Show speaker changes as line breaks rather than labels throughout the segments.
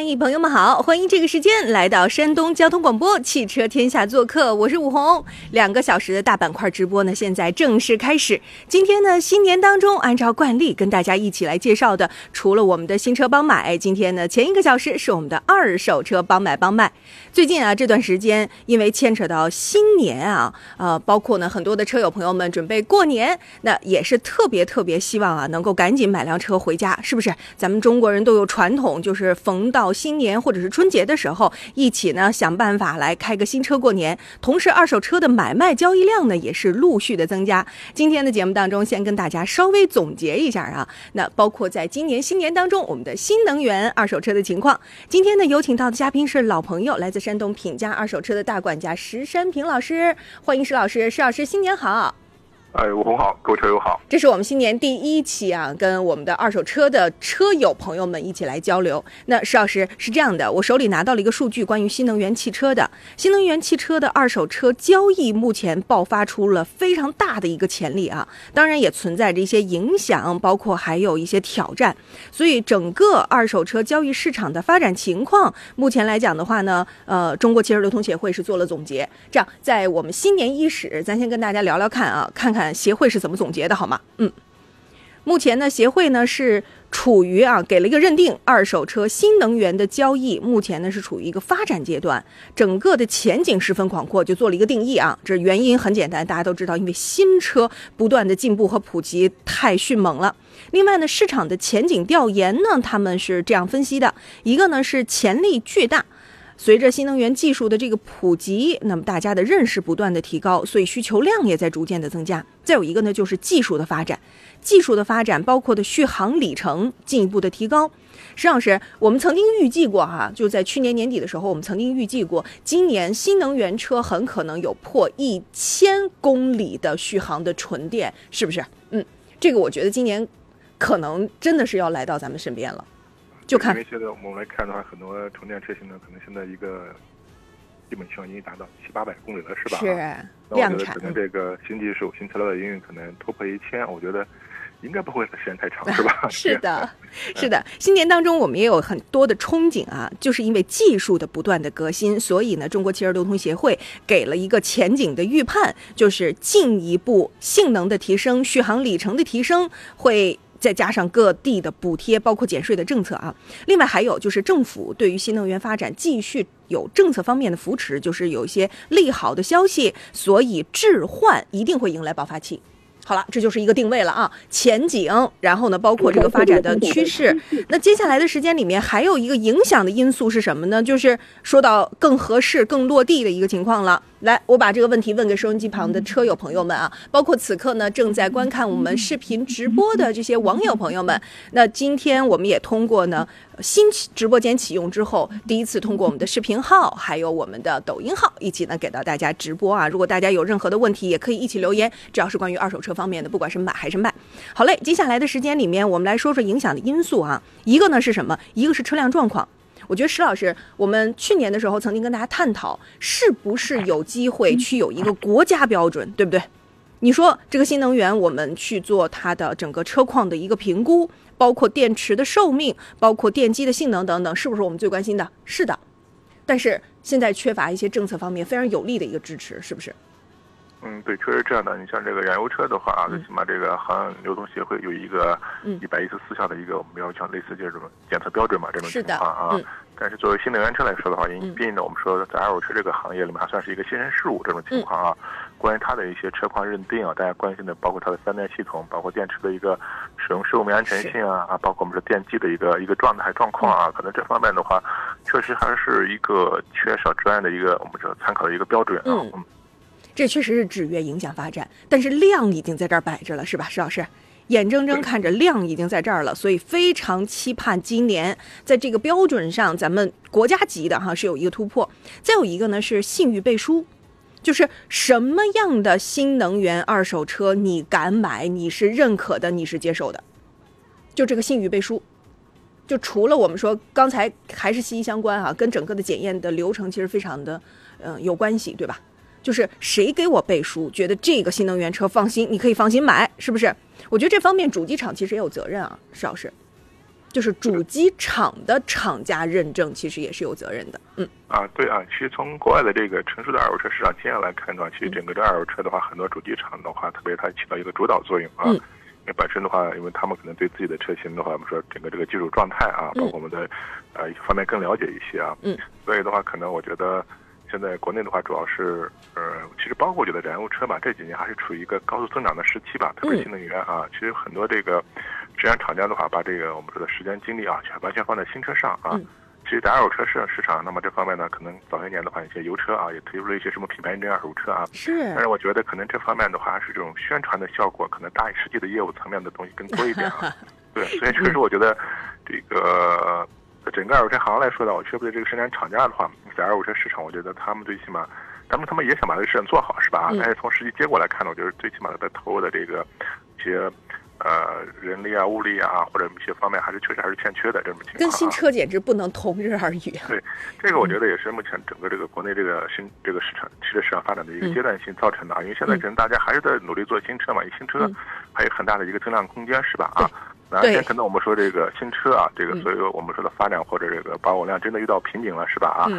嗨，朋友们好，欢迎这个时间来到山东交通广播汽车天下做客，我是武红。两个小时的大板块直播呢，现在正式开始。今天呢，新年当中，按照惯例跟大家一起来介绍的，除了我们的新车帮买，今天呢，前一个小时是我们的二手车帮买帮卖。最近啊，这段时间因为牵扯到新年啊，呃，包括呢很多的车友朋友们准备过年，那也是特别特别希望啊，能够赶紧买辆车回家，是不是？咱们中国人都有传统，就是逢到新年或者是春节的时候，一起呢想办法来开个新车过年。同时，二手车的买卖交易量呢也是陆续的增加。今天的节目当中，先跟大家稍微总结一下啊，那包括在今年新年当中，我们的新能源二手车的情况。今天呢，有请到的嘉宾是老朋友，来自山东品家二手车的大管家石山平老师，欢迎石老师，石老师新年好。
哎，吴红好，各位车友好。
这是我们新年第一期啊，跟我们的二手车的车友朋友们一起来交流。那石老师是这样的，我手里拿到了一个数据，关于新能源汽车的，新能源汽车的二手车交易目前爆发出了非常大的一个潜力啊，当然也存在着一些影响，包括还有一些挑战。所以整个二手车交易市场的发展情况，目前来讲的话呢，呃，中国汽车流通协会是做了总结。这样，在我们新年伊始，咱先跟大家聊聊看啊，看看。看协会是怎么总结的，好吗？嗯，目前呢，协会呢是处于啊，给了一个认定，二手车新能源的交易目前呢是处于一个发展阶段，整个的前景十分广阔，就做了一个定义啊。这原因很简单，大家都知道，因为新车不断的进步和普及太迅猛了。另外呢，市场的前景调研呢，他们是这样分析的：一个呢是潜力巨大。随着新能源技术的这个普及，那么大家的认识不断的提高，所以需求量也在逐渐的增加。再有一个呢，就是技术的发展，技术的发展包括的续航里程进一步的提高。石老师，我们曾经预计过哈，就在去年年底的时候，我们曾经预计过，今年新能源车很可能有破一千公里的续航的纯电，是不是？嗯，这个我觉得今年可能真的是要来到咱们身边了。就看，
因为现在我们来看的话，很多充电车型呢，可能现在一个基本上已经达到七八百公里了，是吧？
是
量产。可能这个新技术、新材料的应用，可能突破一千，我觉得应该不会时间太长，是吧？
是的，是的。新年当中，我们也有很多的憧憬啊，就是因为技术的不断的革新，所以呢，中国汽车流通协会给了一个前景的预判，就是进一步性能的提升、续航里程的提升会。再加上各地的补贴，包括减税的政策啊，另外还有就是政府对于新能源发展继续有政策方面的扶持，就是有一些利好的消息，所以置换一定会迎来爆发期。好了，这就是一个定位了啊，前景，然后呢，包括这个发展的趋势。那接下来的时间里面，还有一个影响的因素是什么呢？就是说到更合适、更落地的一个情况了。来，我把这个问题问给收音机旁的车友朋友们啊，包括此刻呢正在观看我们视频直播的这些网友朋友们。那今天我们也通过呢。新直播间启用之后，第一次通过我们的视频号，还有我们的抖音号，一起呢给到大家直播啊。如果大家有任何的问题，也可以一起留言，只要是关于二手车方面的，不管是买还是卖。好嘞，接下来的时间里面，我们来说说影响的因素啊。一个呢是什么？一个是车辆状况。我觉得石老师，我们去年的时候曾经跟大家探讨，是不是有机会去有一个国家标准，对不对？你说这个新能源，我们去做它的整个车况的一个评估。包括电池的寿命，包括电机的性能等等，是不是我们最关心的？是的，但是现在缺乏一些政策方面非常有力的一个支持，是不是？
嗯，对，确实这样的。你像这个燃油车的话啊，最起码这个行业流通协会有一个一百一十四项的一个我们要求，类似这种检测标准嘛，这种情况啊。但是作为新能源车来说的话，因毕竟呢，我们说在二手车这个行业里面还算是一个新生事物，这种情况啊。关于它的一些车况认定啊，大家关心的包括它的三电系统，包括电池的一个使用寿命安全性啊，啊，包括我们说电机的一个一个状态状况啊，可能这方面的话，确实还是一个缺少专业的一个我们说参考的一个标准啊。嗯。
这确实是制约影响发展，但是量已经在这儿摆着了，是吧，石老师？眼睁睁看着量已经在这儿了，所以非常期盼今年在这个标准上，咱们国家级的哈是有一个突破。再有一个呢是信誉背书，就是什么样的新能源二手车你敢买，你是认可的，你是接受的，就这个信誉背书。就除了我们说刚才还是息息相关啊，跟整个的检验的流程其实非常的嗯有关系，对吧？就是谁给我背书，觉得这个新能源车放心，你可以放心买，是不是？我觉得这方面主机厂其实也有责任啊，石老师，就是主机厂的厂家认证其实也是有责任的。嗯
啊，对啊，其实从国外的这个成熟的二手车市场经验来看的话，其实整个这二手车的话，很多主机厂的话，特别它起到一个主导作用啊。因为本身的话，因为他们可能对自己的车型的话，我们说整个这个技术状态啊，包括我们的呃一些方面更了解一些啊。
嗯。
所以的话，可能我觉得现在国内的话，主要是呃，其实包括我觉得燃油车吧，这几年还是处于一个高速增长的时期吧，特别新能源啊。其实很多这个，质量厂家的话，把这个我们说的时间精力啊，全完全放在新车上啊。其实，在二手车市市场，那么这方面呢，可能早些年的话，一些油车啊，也推出了一些什么品牌认证二手车啊。
是。
但是我觉得，可能这方面的话，还是这种宣传的效果，可能大于实际的业务层面的东西更多一点啊。对，所以确实，我觉得这个整个二手车行来说的，我觉得这个生产厂家的话，在二手车市场，我觉得他们最起码，他们他们也想把这个市场做好，是吧？但是从实际结果来看呢，我觉得最起码的投入的这个一些。呃，人力啊、物力啊，或者一些方面，还是确实还是欠缺的这种情况。
跟新车简直不能同日而语。
对，这个我觉得也是目前整个这个国内这个新这个市场汽车市场发展的一个阶段性造成的啊。因为现在可能大家还是在努力做新车嘛，新车还有很大的一个增量空间，是吧？啊，哪天可能我们说这个新车啊，这个所有我们说的发展或者这个保有量真的遇到瓶颈了，是吧？啊。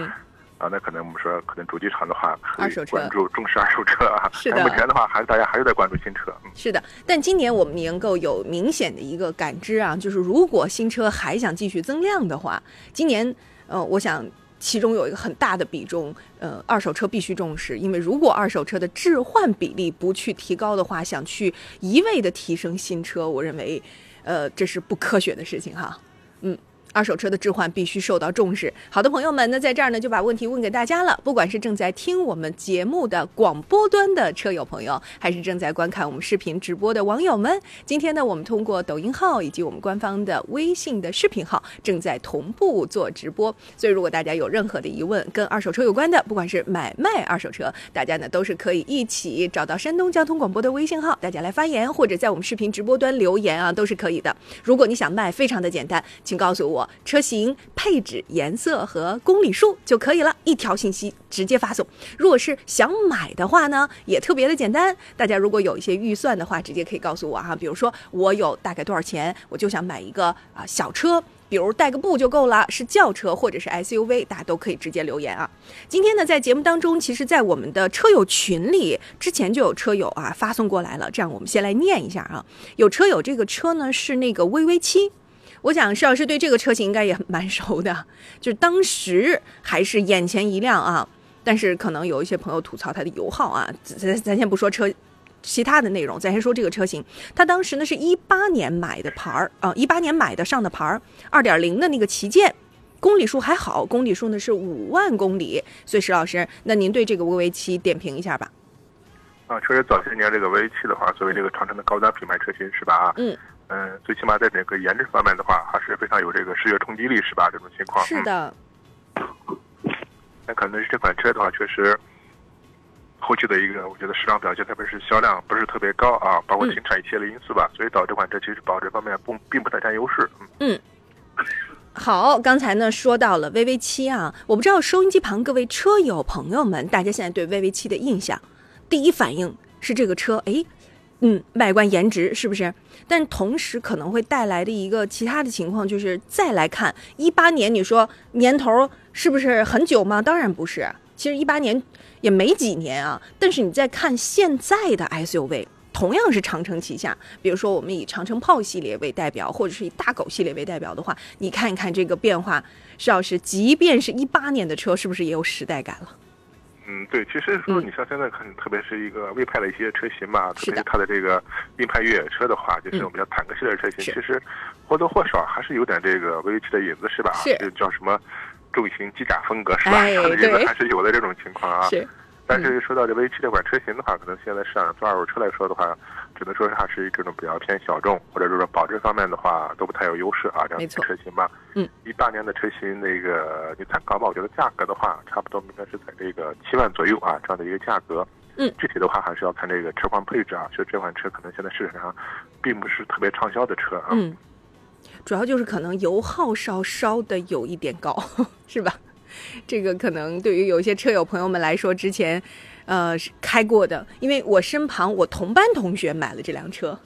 啊，那可能我们说，可能主机厂的话，
二手车
关注重视二手车啊。
是的。
目前的话，还是大家还是在关注新车。
是的，但今年我们能够有明显的一个感知啊，就是如果新车还想继续增量的话，今年呃，我想其中有一个很大的比重，呃，二手车必须重视，因为如果二手车的置换比例不去提高的话，想去一味的提升新车，我认为，呃，这是不科学的事情哈。嗯。二手车的置换必须受到重视。好的，朋友们，那在这儿呢，就把问题问给大家了。不管是正在听我们节目的广播端的车友朋友，还是正在观看我们视频直播的网友们，今天呢，我们通过抖音号以及我们官方的微信的视频号正在同步做直播。所以，如果大家有任何的疑问跟二手车有关的，不管是买卖二手车，大家呢都是可以一起找到山东交通广播的微信号，大家来发言，或者在我们视频直播端留言啊，都是可以的。如果你想卖，非常的简单，请告诉我。车型、配置、颜色和公里数就可以了，一条信息直接发送。如果是想买的话呢，也特别的简单。大家如果有一些预算的话，直接可以告诉我哈。比如说我有大概多少钱，我就想买一个啊小车，比如代个步就够了，是轿车或者是 SUV，大家都可以直接留言啊。今天呢，在节目当中，其实，在我们的车友群里，之前就有车友啊发送过来了。这样，我们先来念一下啊。有车友这个车呢是那个 VV 七。我想施老师对这个车型应该也蛮熟的，就是当时还是眼前一亮啊，但是可能有一些朋友吐槽它的油耗啊，咱咱先不说车其他的内容，咱先说这个车型，它当时呢是一八年买的牌儿啊，一八年买的上的牌儿，二点零的那个旗舰，公里数还好，公里数呢是五万公里，所以石老师，那您对这个 VV 七点评一下吧？
啊，确实早些年这个 VV 七的话，作为这个长城的高端品牌车型是吧？啊，
嗯。
嗯，最起码在整个颜值方面的话，还是非常有这个视觉冲击力，是吧？这种情况
是的。
那可能是这款车的话，确实后期的一个，我觉得市场表现，特别是销量不是特别高啊，包括停产一系列因素吧，所以导致这款车其实保值方面不并不太占优势。
嗯。好，刚才呢说到了 VV 七啊，我不知道收音机旁各位车友朋友们，大家现在对 VV 七的印象，第一反应是这个车，哎。嗯，外观颜值是不是？但同时可能会带来的一个其他的情况，就是再来看一八年，你说年头是不是很久吗？当然不是，其实一八年也没几年啊。但是你再看现在的 SUV，同样是长城旗下，比如说我们以长城炮系列为代表，或者是以大狗系列为代表的话，你看一看这个变化，邵老师，即便是一八年的车，是不是也有时代感了？
嗯，对，其实说你像现在看，特别是一个魏派的一些车型嘛，特别是它的这个硬派越野车的话，就是我们叫坦克系列车型，其实或多或少还是有点这个 VV 七的影子，是吧？
是。
就叫什么重型机甲风格，是吧？它的影子还是有的这种情况啊。
是。
但是说到这 V 七这款车型的话，可能现在市场上做二手车来说的话，只能说它是这种比较偏小众，或者说保值方面的话都不太有优势啊。这样的车型吧，
嗯，
一八年的车型那个你参考吧，我觉得价格的话，差不多应该是在这个七万左右啊这样的一个价格。
嗯，
具体的话还是要看这个车况配置啊。就这款车可能现在市场上并不是特别畅销的车啊。
嗯，主要就是可能油耗稍稍的有一点高，是吧？这个可能对于有一些车友朋友们来说，之前呃开过的，因为我身旁我同班同学买了这辆车。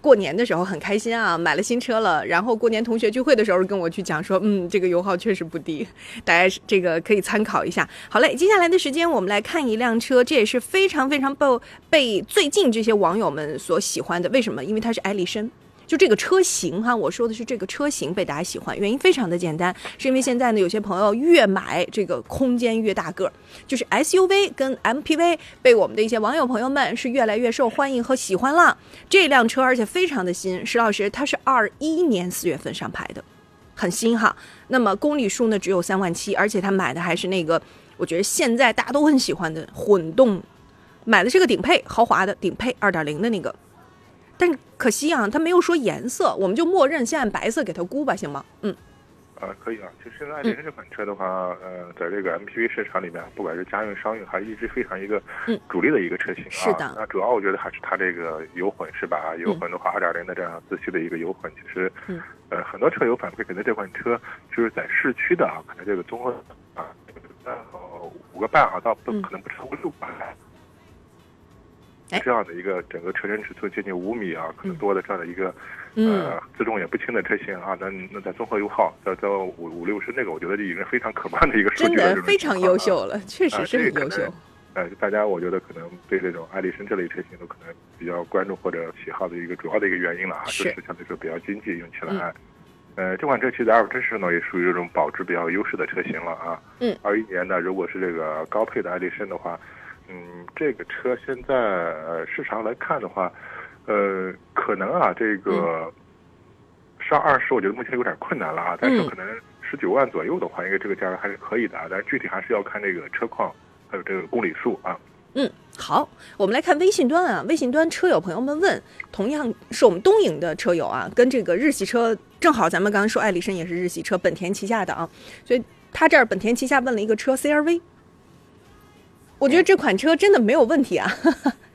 过年的时候很开心啊，买了新车了。然后过年同学聚会的时候跟我去讲说，嗯，这个油耗确实不低，大家这个可以参考一下。好嘞，接下来的时间我们来看一辆车，这也是非常非常被被最近这些网友们所喜欢的。为什么？因为它是艾力绅。就这个车型哈，我说的是这个车型被大家喜欢，原因非常的简单，是因为现在呢，有些朋友越买这个空间越大个儿，就是 SUV 跟 MPV 被我们的一些网友朋友们是越来越受欢迎和喜欢了。这辆车而且非常的新，石老师它是二一年四月份上牌的，很新哈。那么公里数呢只有三万七，而且他买的还是那个我觉得现在大家都很喜欢的混动，买的是个顶配豪华的顶配二点零的那个。但是可惜啊，他没有说颜色，我们就默认先按白色给他估吧，行吗？嗯，
啊，可以啊。其实现在艾这款车的话，呃，在这个 MPV 市场里面，不管是家用、商用，还是一直非常一个主力的一个车型啊。
是的。
那主要我觉得还是它这个油混是吧？啊，油混的话，二点零的这样自吸的一个油混，其实，呃，很多车友反馈，可能这款车就是在市区的啊，可能这个综合啊，呃，五个半啊，到不可能不超过六个半。这样的一个整个车身尺寸接近五米啊，可能多的这样的一个，呃，自重也不轻的车型啊，那那在综合油耗在在五五六十那个，我觉得就已经非常可观的一个数据了。
真的非常优秀了，确实是很优秀。
呃，大家我觉得可能对这种爱丽绅这类车型都可能比较关注或者喜好的一个主要的一个原因了啊，就是相对说比较经济用起来。呃，这款车其实在二手车市呢也属于这种保值比较优势的车型了啊。
嗯。
二一年呢如果是这个高配的爱丽绅的话。嗯，这个车现在呃市场来看的话，呃，可能啊这个上二十，我觉得目前有点困难了啊。但是可能十九万左右的话，应该这个价格还是可以的啊。但是具体还是要看这个车况，还有这个公里数啊。
嗯，好，我们来看微信端啊，微信端车友朋友们问，同样是我们东营的车友啊，跟这个日系车正好，咱们刚刚说艾力绅也是日系车，本田旗下的啊，所以他这儿本田旗下问了一个车 CRV。我觉得这款车真的没有问题啊。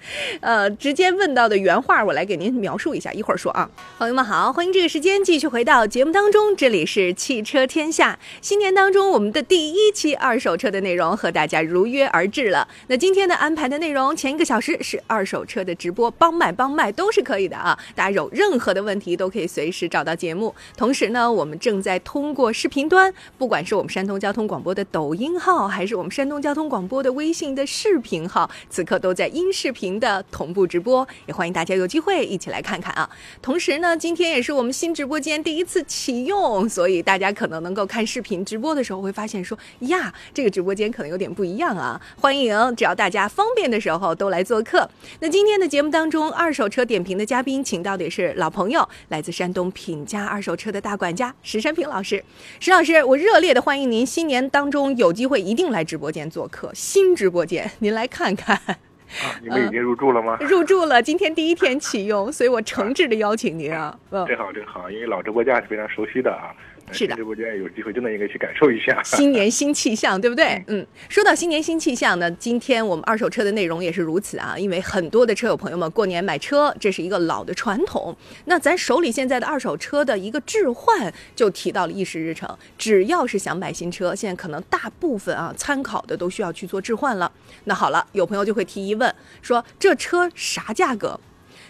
呃，直接问到的原话，我来给您描述一下。一会儿说啊，朋友们好，欢迎这个时间继续回到节目当中，这里是汽车天下。新年当中，我们的第一期二手车的内容和大家如约而至了。那今天的安排的内容，前一个小时是二手车的直播，帮卖帮卖都是可以的啊。大家有任何的问题都可以随时找到节目。同时呢，我们正在通过视频端，不管是我们山东交通广播的抖音号，还是我们山东交通广播的微信的视频号，此刻都在音视频。的同步直播，也欢迎大家有机会一起来看看啊。同时呢，今天也是我们新直播间第一次启用，所以大家可能能够看视频直播的时候会发现说呀，这个直播间可能有点不一样啊。欢迎，只要大家方便的时候都来做客。那今天的节目当中，二手车点评的嘉宾请到的是老朋友，来自山东品家二手车的大管家石山平老师。石老师，我热烈的欢迎您，新年当中有机会一定来直播间做客，新直播间您来看看。
啊，你们已经入住了吗？
入住了，今天第一天启用，所以我诚挚的邀请您啊。
嗯，真好真好，因为老直播间是非常熟悉的啊。
是的，
直播间有机会真的应该去感受一下
新年新气象，对不对？嗯，说到新年新气象呢，今天我们二手车的内容也是如此啊。因为很多的车友朋友们过年买车，这是一个老的传统。那咱手里现在的二手车的一个置换，就提到了议事日程。只要是想买新车，现在可能大部分啊参考的都需要去做置换了。那好了，有朋友就会提疑问，说这车啥价格？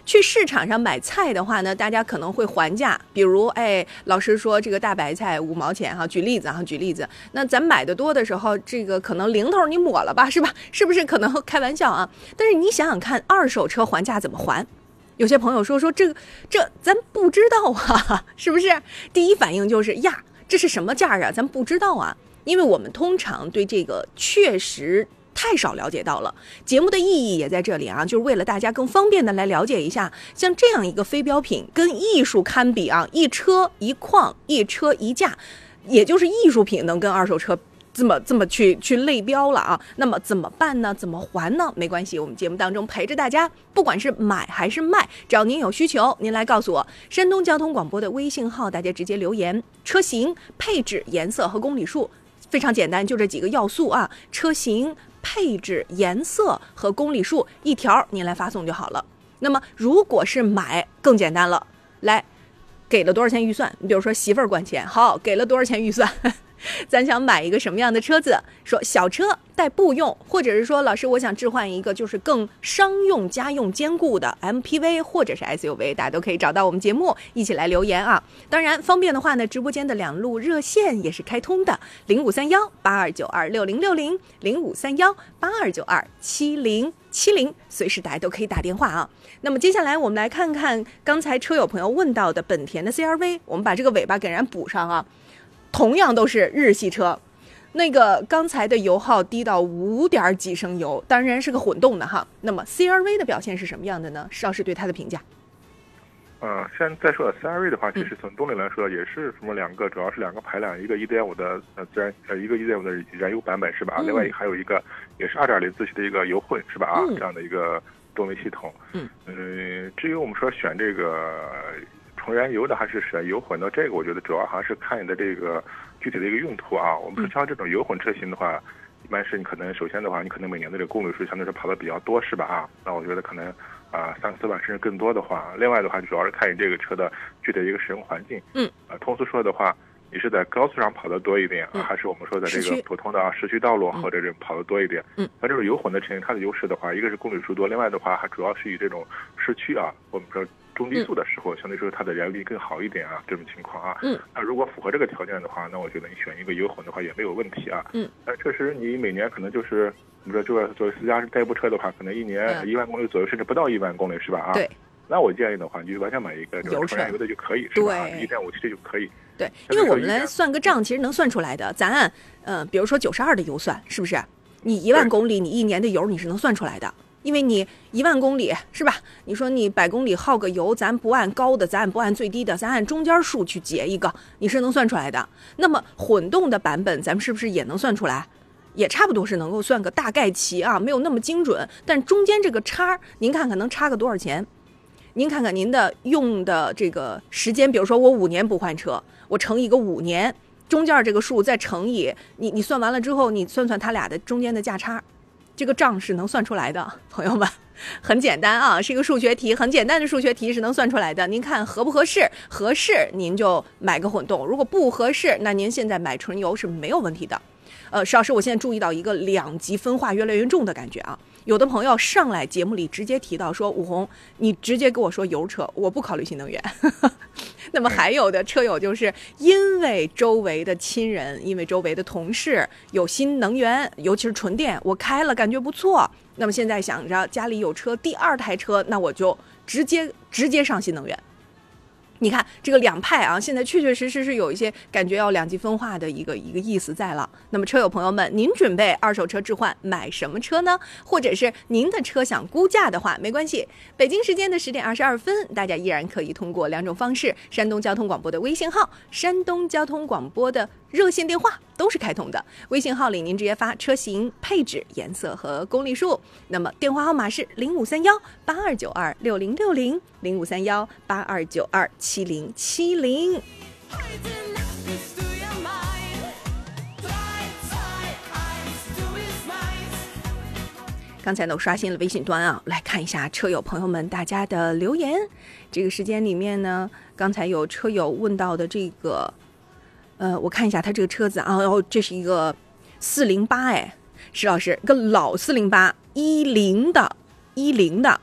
去市场上买菜的话呢，大家可能会还价，比如，哎，老师说这个大白菜五毛钱哈，举例子哈，举例子。那咱买的多的时候，这个可能零头你抹了吧，是吧？是不是可能开玩笑啊？但是你想想看，二手车还价怎么还？有些朋友说说这个这咱不知道啊，是不是？第一反应就是呀，这是什么价啊？咱不知道啊，因为我们通常对这个确实。太少了解到了，节目的意义也在这里啊，就是为了大家更方便的来了解一下，像这样一个非标品，跟艺术堪比啊，一车一况，一车一价，也就是艺术品能跟二手车这么这么去去类标了啊。那么怎么办呢？怎么还呢？没关系，我们节目当中陪着大家，不管是买还是卖，只要您有需求，您来告诉我。山东交通广播的微信号，大家直接留言车型、配置、颜色和公里数，非常简单，就这几个要素啊。车型、配置、颜色和公里数，一条您来发送就好了。那么如果是买，更简单了，来。给了多少钱预算？你比如说媳妇管钱，好，给了多少钱预算？咱想买一个什么样的车子？说小车代步用，或者是说老师，我想置换一个就是更商用家用兼顾的 MPV 或者是 SUV，大家都可以找到我们节目一起来留言啊。当然方便的话呢，直播间的两路热线也是开通的，零五三幺八二九二六零六零，零五三幺八二九二七零七零，随时大家都可以打电话啊。那么接下来我们来看看刚才车友朋友问到的本田的 CRV，我们把这个尾巴给人补上啊。同样都是日系车，那个刚才的油耗低到五点几升油，当然是个混动的哈。那么 CRV 的表现是什么样的呢？邵师对它的评价？
呃，现在说 CRV 的话，其实从动力来说也是什么两个，主要是两个排量，一个1.5的呃自然呃一个1.5的燃油版本是吧？另外还有一个也是2.0自吸的一个油混是吧？啊，这样的一个动力系统。嗯。嗯，至于我们说选这个。纯燃油的还是选油混的？这个我觉得主要还是看你的这个具体的一个用途啊。我们说像这种油混车型的话，一般是你可能首先的话，你可能每年的这个公里数相对是跑的比较多，是吧？啊，那我觉得可能啊三四万甚至更多的话，另外的话主要是看你这个车的具体的一个使用环境。
嗯。
啊，通俗说的话，你是在高速上跑的多一点，还是我们说在这个普通的市区道路或者这跑的多一点？
嗯。
那这种油混的车型，它的优势的话，一个是公里数多，另外的话还主要是以这种市区啊，我们说。中低速的时候，相对说它的燃油率更好一点啊，这种情况啊。
嗯。
那如果符合这个条件的话，那我觉得你选一个油混的话也没有问题啊。
嗯。
但确实，你每年可能就是，你说作为作为私家代步车的话，可能一年一万公里左右，甚至不到一万公里，是吧？啊。
对。
那我建议的话，你就完全买一个这个纯燃油的就可以，是吧？一点五 T 的就可以。
对，因为我们来算个账，其实能算出来的。咱按嗯，比如说九十二的油算，是不是？你一万公里，你一年的油你是能算出来的。因为你一万公里是吧？你说你百公里耗个油，咱不按高的，咱不按最低的，咱按中间数去结一个，你是能算出来的。那么混动的版本，咱们是不是也能算出来？也差不多是能够算个大概齐啊，没有那么精准。但中间这个差，您看看能差个多少钱？您看看您的用的这个时间，比如说我五年不换车，我乘一个五年，中间这个数再乘以你，你算完了之后，你算算它俩的中间的价差。这个账是能算出来的，朋友们，很简单啊，是一个数学题，很简单的数学题是能算出来的。您看合不合适？合适您就买个混动，如果不合适，那您现在买纯油是没有问题的。呃，石老师，我现在注意到一个两极分化越来越重的感觉啊。有的朋友上来节目里直接提到说，武红，你直接跟我说油车，我不考虑新能源。那么还有的车友就是因为周围的亲人，因为周围的同事有新能源，尤其是纯电，我开了感觉不错。那么现在想着家里有车，第二台车，那我就直接直接上新能源。你看这个两派啊，现在确确实实是有一些感觉要两极分化的一个一个意思在了。那么车友朋友们，您准备二手车置换买什么车呢？或者是您的车想估价的话，没关系。北京时间的十点二十二分，大家依然可以通过两种方式：山东交通广播的微信号、山东交通广播的热线电话都是开通的。微信号里您直接发车型、配置、颜色和公里数，那么电话号码是零五三幺八二九二六零六零零五三幺八二九二。七零七零。刚才呢，我刷新了微信端啊，来看一下车友朋友们大家的留言。这个时间里面呢，刚才有车友问到的这个，呃，我看一下他这个车子啊，然后，这是一个四零八，哎，石老师，个老四零八，一零的，一零的，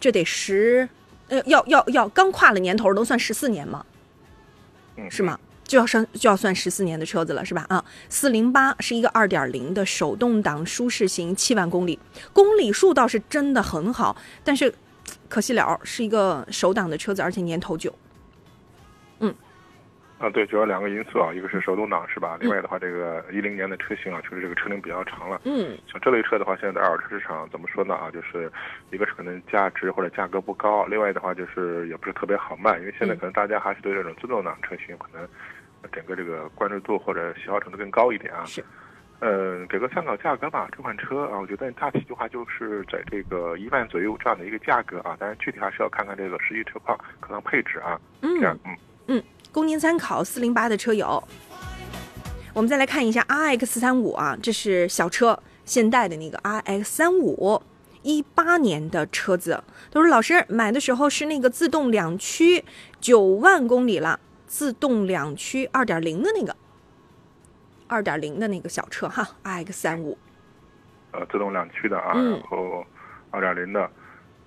这得十。呃，要要要，刚跨了年头，能算十四年吗？
嗯，
是吗？就要算就要算十四年的车子了，是吧？啊，四零八是一个二点零的手动挡舒适型，七万公里，公里数倒是真的很好，但是可惜了，是一个手挡的车子，而且年头久。
啊，对，主要两个因素啊，一个是手动挡是吧？另外的话，这个一零年的车型啊，确实这个车龄比较长了。
嗯，
像这类车的话，现在在二手车市场怎么说呢？啊，就是一个是可能价值或者价格不高，另外的话就是也不是特别好卖，因为现在可能大家还是对这种自动挡车型可能整个这个关注度或者喜好程度更高一点啊。
是。
嗯，给个参考价格吧。这款车啊，我觉得大体的话就是在这个一万左右这样的一个价格啊，但是具体还是要看看这个实际车况、可能配置啊。
嗯，
这样，
嗯嗯，供您参考。四零八的车友，我们再来看一下 RX 三五啊，这是小车，现代的那个 RX 三五，一八年的车子。他说老师买的时候是那个自动两驱，九万公里了，自动两驱二点零的那个。二点零的那个小车哈，RX 三五，
呃，自动两驱的啊，然后二点零的，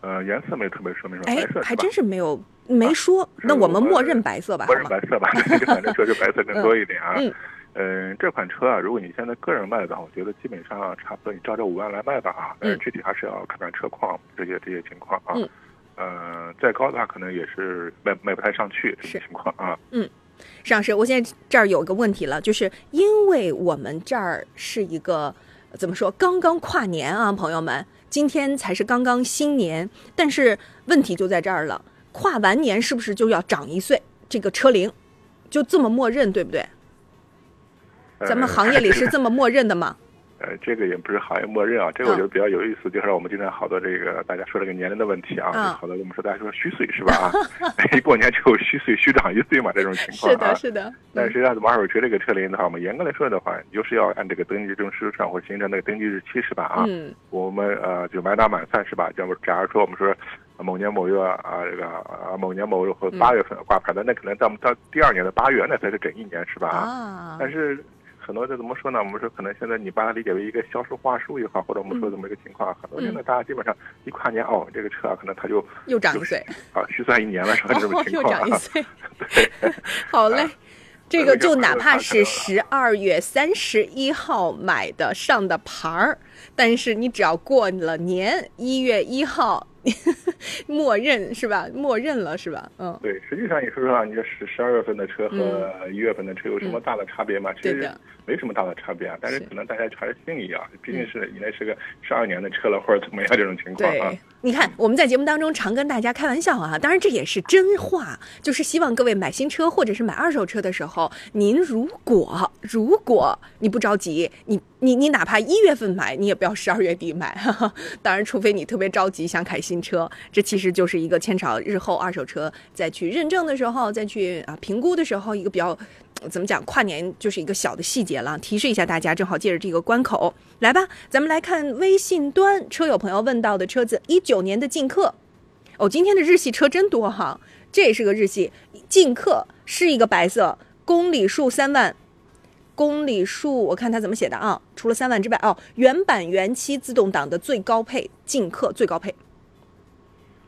呃，颜色没特别说明，
说，
白色
还真是没有没说，那我们默认白色吧，
默认白色吧，这款车就白色更多一点啊。
嗯，
嗯，这款车啊，如果你现在个人卖的话，我觉得基本上差不多你照着五万来卖吧啊，但是具体还是要看看车况这些这些情况啊。
嗯，
呃，再高的话可能也是卖卖不太上去这种情况啊。
嗯。石老师，我现在这儿有个问题了，就是因为我们这儿是一个怎么说，刚刚跨年啊，朋友们，今天才是刚刚新年，但是问题就在这儿了，跨完年是不是就要长一岁？这个车龄就这么默认，对不对？咱们行业里是这么默认的吗？
呃，这个也不是行业默认啊，这个我觉得比较有意思，就是我们经常好多这个大家说这个年龄的问题啊，好多我们说大家说虚岁是吧？啊，一 过年就虚岁虚长一岁嘛，这种情况
是的，是的。
但实际上，二手车这个车龄的话，我们严格来说的话，就是要按这个登记证书上或形成那个登记日期是吧？啊，
嗯，
我们呃就满打满算是吧？假如假如说我们说某年某月啊这个啊某年某月或八月份挂牌的，那可能到到第二年的八月那才是整一年是吧？
啊，
但是。很多这怎么说呢？我们说可能现在你把它理解为一个销售话术也好，或者我们说怎么一个情况，很多现在大家基本上一跨年哦，这个车啊，可能它就
又长一岁
啊，虚算一年了，是吧？这种情
况 又长一岁，
对，
好嘞。这个就哪怕是十二月三十一号买的上的牌儿，但是你只要过了年一月一号。默认是吧？默认了是吧？嗯，
对，实际上你说实话，你这十十二月份的车和一月份的车有什么大的差别吗？其实没什么大的差别啊。但是可能大家还是心里啊，毕竟是你那是个十二年的车了，或者怎么样这种情况啊。
你看我们在节目当中常跟大家开玩笑啊，当然这也是真话，就是希望各位买新车或者是买二手车的时候，您如果如果你不着急，你你你哪怕一月份买，你也不要十二月底买。当然，除非你特别着急想开新。车，这其实就是一个牵扯日后二手车再去认证的时候，再去啊评估的时候，一个比较怎么讲？跨年就是一个小的细节了。提示一下大家，正好借着这个关口，来吧，咱们来看微信端车友朋友问到的车子，一九年的劲客。哦，今天的日系车真多哈，这也是个日系劲客，是一个白色，公里数三万，公里数我看它怎么写的啊？除了三万之外，哦，原版原漆自动挡的最高配劲客最高配。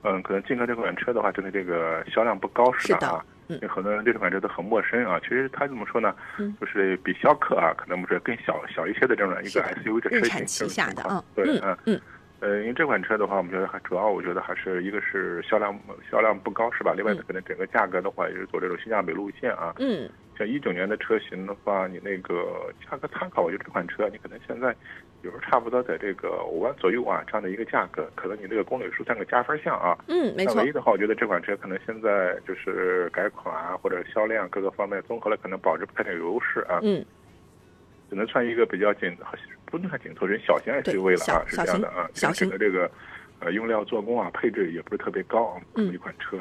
嗯，可能进口这款车的话，真的这个销量不高是吧？啊，因为很多人对这款车都很陌生啊。其实它怎么说呢？嗯，就是比逍客啊，可能不是更小小一些的这种一个 SUV 的车型
旗下的啊。
对，
嗯嗯。
呃，因为这款车的话，我们觉得还主要，我觉得还是一个是销量销量不高是吧？另外可能整个价格的话，也是走这种性价比路线啊。
嗯。
像一九年的车型的话，你那个价格参考，我觉得这款车你可能现在。有时候差不多在这个五万左右啊，这样的一个价格，可能你这个公里数算个加分项啊。
嗯，没错。
唯一的话，我觉得这款车可能现在就是改款啊，或者销量各个方面综合了，可能保值不太有优势啊。
嗯。
只能算一个比较紧，不能算紧凑，人小型 SUV 了啊，是这样的啊。
小型
的这个呃用料、做工啊，配置也不是特别高啊，这么一款车，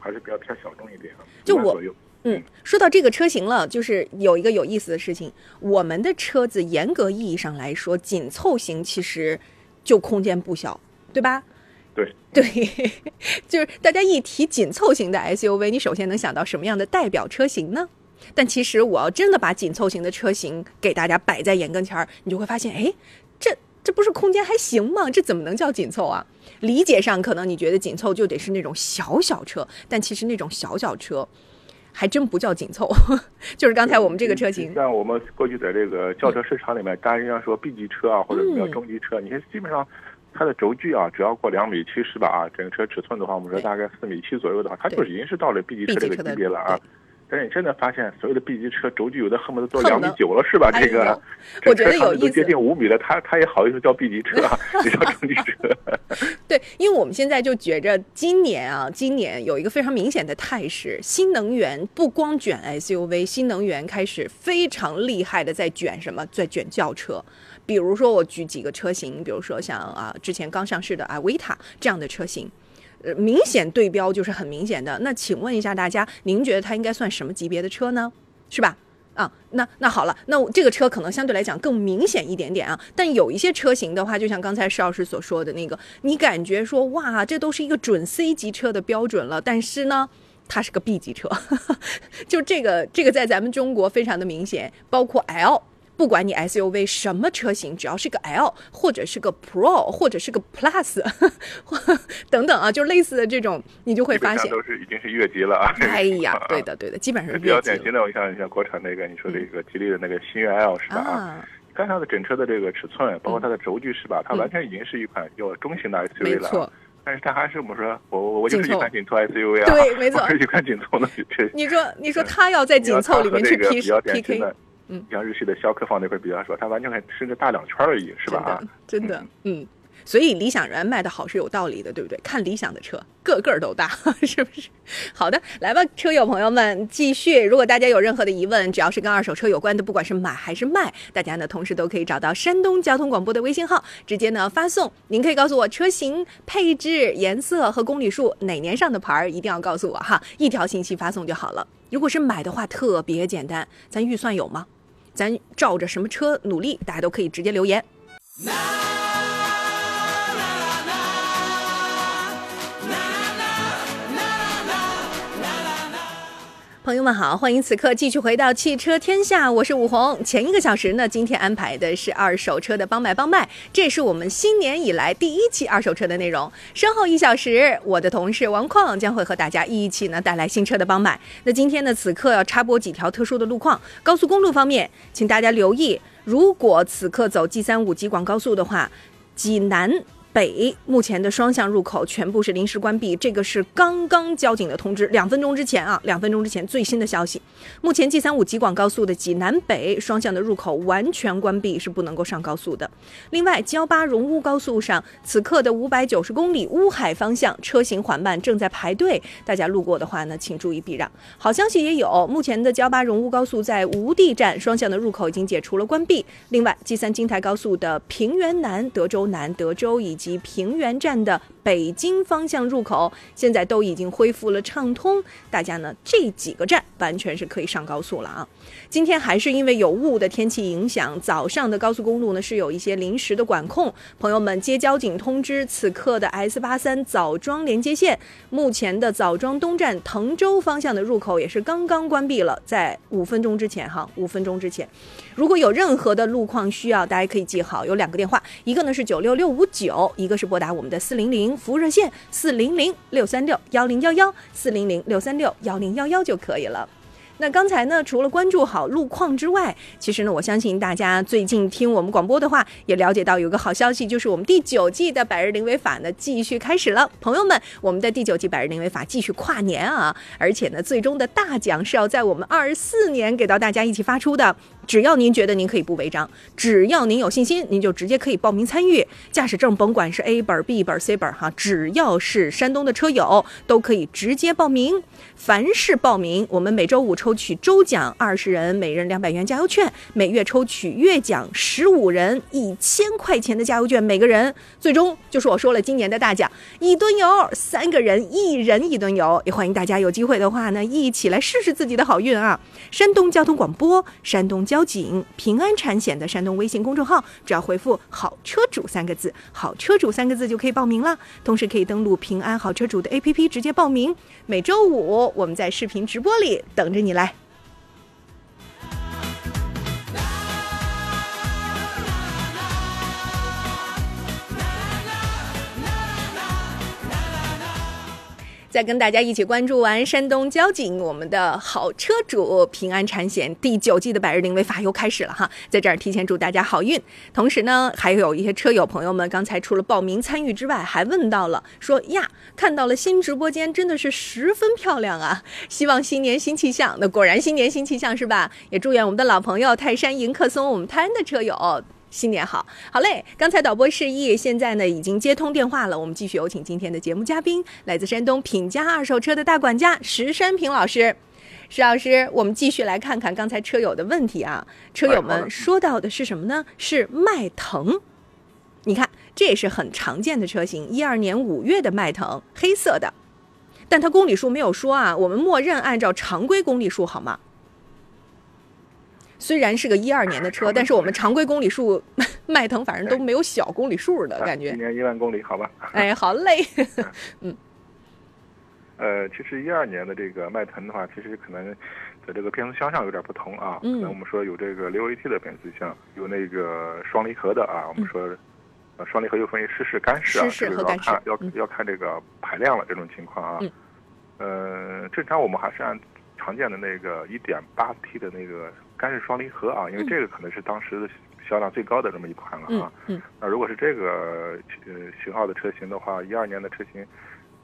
还是比较偏小众一点啊。
就我。嗯，说到这个车型了，就是有一个有意思的事情，我们的车子严格意义上来说，紧凑型其实就空间不小，对吧？
对
对，就是大家一提紧凑型的 SUV，你首先能想到什么样的代表车型呢？但其实我要真的把紧凑型的车型给大家摆在眼跟前儿，你就会发现，哎，这这不是空间还行吗？这怎么能叫紧凑啊？理解上可能你觉得紧凑就得是那种小小车，但其实那种小小车。还真不叫紧凑，就是刚才我们这个车型。
像我们过去在这个轿车市场里面，当然要说 B 级车啊，或者叫中级车，你看基本上它的轴距啊，只要过两米七十吧啊，整个车尺寸的话，我们说大概四米七左右的话，它就已经是到了 B 级车这个级别了啊。但是你真的发现，所有的 B 级车轴距有的恨不得都两米九了，是吧？这个，
我觉得有意思。
都接近五米了，他他也好意思叫 B 级车，也叫中级车。
对，因为我们现在就觉着今年啊，今年有一个非常明显的态势，新能源不光卷 SUV，新能源开始非常厉害的在卷什么，在卷轿车。比如说，我举几个车型，比如说像啊，之前刚上市的阿维塔这样的车型，呃，明显对标就是很明显的。那请问一下大家，您觉得它应该算什么级别的车呢？是吧？啊，那那好了，那这个车可能相对来讲更明显一点点啊。但有一些车型的话，就像刚才石老师所说的那个，你感觉说哇，这都是一个准 C 级车的标准了，但是呢，它是个 B 级车，就这个这个在咱们中国非常的明显，包括 L。不管你 SUV 什么车型，只要是个 L 或者是个 Pro 或者是个 Plus 等等啊，就类似的这种，你就会发现
都是已经是越级了啊。
哎呀，对的对的，基本上是
比较典型的。我像像国产那个，你说这个吉利的那个星越 L 是吧？啊，看它的整车的这个尺寸，包括它的轴距是吧？它完全已经是一款有中型的 SUV 了。没错，但是它还是我们说，我我我就是一款紧凑 SUV 啊。
对，没错，
是一款紧凑的车。
你说你说它要在紧凑里面去 P PK。
嗯，像日系的逍客放那块比较少，它完全还是个大两圈而已，是吧？
啊，真的，嗯，所以理想 ONE 卖的好是有道理的，对不对？看理想的车，个个都大，是不是？好的，来吧，车友朋友们，继续。如果大家有任何的疑问，只要是跟二手车有关的，不管是买还是卖，大家呢同时都可以找到山东交通广播的微信号，直接呢发送。您可以告诉我车型、配置、颜色和公里数，哪年上的牌儿，一定要告诉我哈，一条信息发送就好了。如果是买的话，特别简单，咱预算有吗？咱照着什么车努力，大家都可以直接留言。朋友们好，欢迎此刻继续回到汽车天下，我是武红。前一个小时呢，今天安排的是二手车的帮买帮卖，这是我们新年以来第一期二手车的内容。身后一小时，我的同事王矿将会和大家一起呢带来新车的帮买。那今天呢，此刻要插播几条特殊的路况。高速公路方面，请大家留意，如果此刻走 G 三五吉广高速的话，济南。北目前的双向入口全部是临时关闭，这个是刚刚交警的通知，两分钟之前啊，两分钟之前最新的消息。目前 G 三五吉广高速的济南北双向的入口完全关闭，是不能够上高速的。另外，焦巴荣乌高速上此刻的五百九十公里乌海方向车行缓慢，正在排队，大家路过的话呢，请注意避让。好消息也有，目前的焦巴荣乌高速在吴地站双向的入口已经解除了关闭。另外，G 三京台高速的平原南、德州南、德州以及平原站的北京方向入口现在都已经恢复了畅通，大家呢这几个站完全是可以上高速了啊。今天还是因为有雾的天气影响，早上的高速公路呢是有一些临时的管控。朋友们接交警通知，此刻的 S 八三枣庄连接线，目前的枣庄东站滕州方向的入口也是刚刚关闭了，在五分钟之前哈，五分钟之前。如果有任何的路况需要，大家可以记好，有两个电话，一个呢是九六六五九，一个是拨打我们的四零零服务热线四零零六三六幺零幺幺四零零六三六幺零幺幺就可以了。那刚才呢，除了关注好路况之外，其实呢，我相信大家最近听我们广播的话，也了解到有个好消息，就是我们第九季的百日零违法呢继续开始了。朋友们，我们的第九季百日零违法继续跨年啊，而且呢，最终的大奖是要在我们二十四年给到大家一起发出的。只要您觉得您可以不违章，只要您有信心，您就直接可以报名参与驾驶证，甭管是 A 本、B 本、C 本哈，只要是山东的车友都可以直接报名。凡是报名，我们每周五抽取周奖二十人，每人两百元加油券；每月抽取月奖十五人，一千块钱的加油券每个人。最终就是我说了今年的大奖，一吨油，三个人一人一吨油。也欢迎大家有机会的话呢，一起来试试自己的好运啊！山东交通广播，山东。交警平安产险的山东微信公众号，只要回复“好车主”三个字，“好车主”三个字就可以报名了。同时可以登录平安好车主的 APP 直接报名。每周五我们在视频直播里等着你来。再跟大家一起关注完山东交警，我们的好车主平安产险第九季的百日零违法又开始了哈，在这儿提前祝大家好运。同时呢，还有一些车友朋友们，刚才除了报名参与之外，还问到了说呀，看到了新直播间真的是十分漂亮啊，希望新年新气象。那果然新年新气象是吧？也祝愿我们的老朋友泰山迎客松，我们泰安的车友。新年好，好嘞！刚才导播示意，现在呢已经接通电话了。我们继续有请今天的节目嘉宾，来自山东品家二手车的大管家石山平老师。石老师，我们继续来看看刚才车友的问题啊。车友们说到的是什么呢？是迈腾。你看，这也是很常见的车型，一二年五月的迈腾，黑色的，但它公里数没有说啊。我们默认按照常规公里数好吗？虽然是个一二年的车，但是我们常规公里数，迈腾反正都没有小公里数的感觉。
一年一万公里，好吧？
哎，好嘞。
嗯。呃，其实一二年的这个迈腾的话，其实可能在这个变速箱上有点不同啊。嗯。那我们说有这个六 AT 的变速箱，有那个双离合的啊。我们说，呃，双离合又分为湿式、干式啊。
湿式
和干式。要看要要看这个排量了，这种情况啊。嗯。呃，正常我们还是按常见的那个一点八 T 的那个。干式双离合啊，因为这个可能是当时的销量最高的这么一款了啊。嗯。那如果是这个呃型号的车型的话，一二年的车型，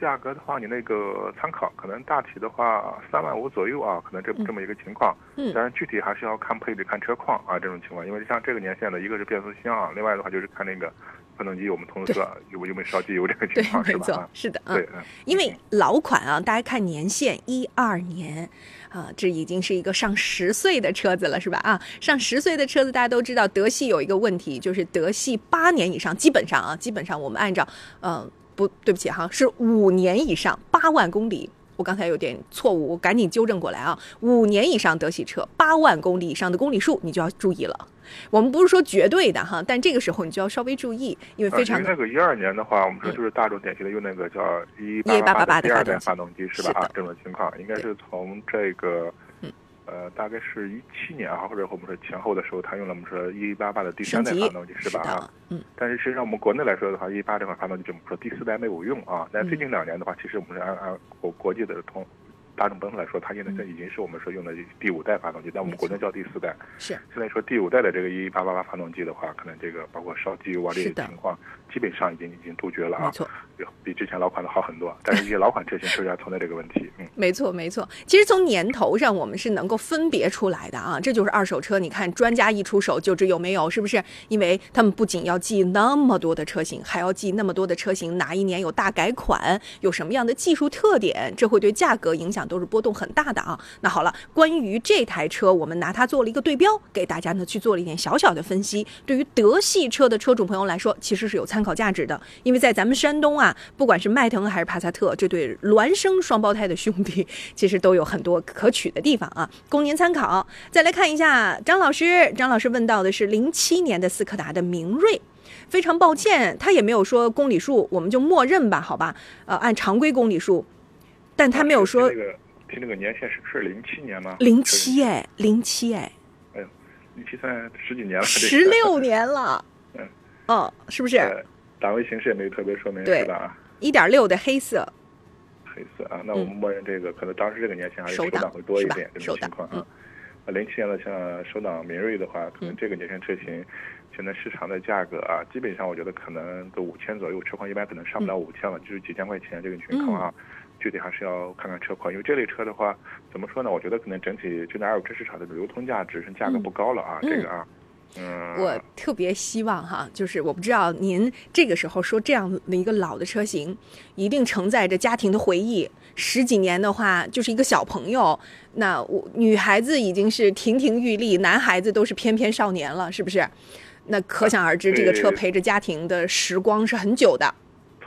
价格的话，你那个参考可能大体的话三万五左右啊，可能这这么一个情况。嗯。当然具体还是要看配置、看车况啊，这种情况，因为像这个年限的，一个是变速箱啊，另外的话就是看那个发动机，我们通说有有没有烧机油这个情况是吧？
没错，是的。
对。
因为老款啊，大家看年限一二年。啊，这已经是一个上十岁的车子了，是吧？啊，上十岁的车子，大家都知道，德系有一个问题，就是德系八年以上，基本上啊，基本上我们按照，嗯，不对不起哈，是五年以上，八万公里。我刚才有点错误，我赶紧纠正过来啊！五年以上德系车，八万公里以上的公里数，你就要注意了。我们不是说绝对的哈，但这个时候你就要稍微注意，因为非常。
那个一二年的话，我们说就是大众典型的用那个叫一八八八的第二代发动机是吧？啊，这种情况应该是从这个。呃，大概是一七年啊，或者我们说前后的时候，它用了我们说一八八的第三代发动机是吧？啊，嗯。但是实际上我们国内来说的话，一八这款发动机，我们说第四代没有用啊。但最近两年的话，其实我们是按按国国际的通。大众奔腾来说，它现在这已经是我们说用的第五代发动机，但我们国内叫第四代。
是。
现在说第五代的这个一八八八发动机的话，可能这个包括烧机油啊这些情况，基本上已经已经杜绝了啊。
没错。
比之前老款的好很多，但是一些老款车型确实还存在这个问题。嗯。
没错没错，其实从年头上我们是能够分别出来的啊，这就是二手车。你看专家一出手就知有没有，是不是？因为他们不仅要记那么多的车型，还要记那么多的车型哪一年有大改款，有什么样的技术特点，这会对价格影响都是波动很大。的啊，那好了，关于这台车，我们拿它做了一个对标，给大家呢去做了一点小小的分析。对于德系车的车主朋友来说，其实是有参考价值的，因为在咱们山东啊，不管是迈腾还是帕萨特，这对孪生双胞胎的兄弟，其实都有很多可取的地方啊，供您参考。再来看一下张老师，张老师问到的是零七年的斯柯达的明锐，非常抱歉，他也没有说公里数，我们就默认吧，好吧？呃，按常规公里数，但他没有说。
这个听那个年限是是零七年吗？
零七哎，零七哎，
哎呦，零七算十几年了，
十六年了，嗯，哦，是不是？
档位形式也没有特别说明，是吧？
一点六的黑色，
黑色啊，那我们默认这个，可能当时这个年限还是手挡会多一点这种情况啊。啊，零七年的像手挡明锐的话，可能这个年限车型，现在市场的价格啊，基本上我觉得可能都五千左右，车况一般可能上不了五千了，就是几千块钱这个情况啊。具体还是要看看车况，因为这类车的话，怎么说呢？我觉得可能整体就在二手车市场的流通价值是价格不高了啊，这个啊，嗯，
我特别希望哈，就是我不知道您这个时候说这样的一个老的车型，一定承载着家庭的回忆。十几年的话，就是一个小朋友，那我女孩子已经是亭亭玉立，男孩子都是翩翩少年了，是不是？那可想而知，这个车陪着家庭的时光是很久的。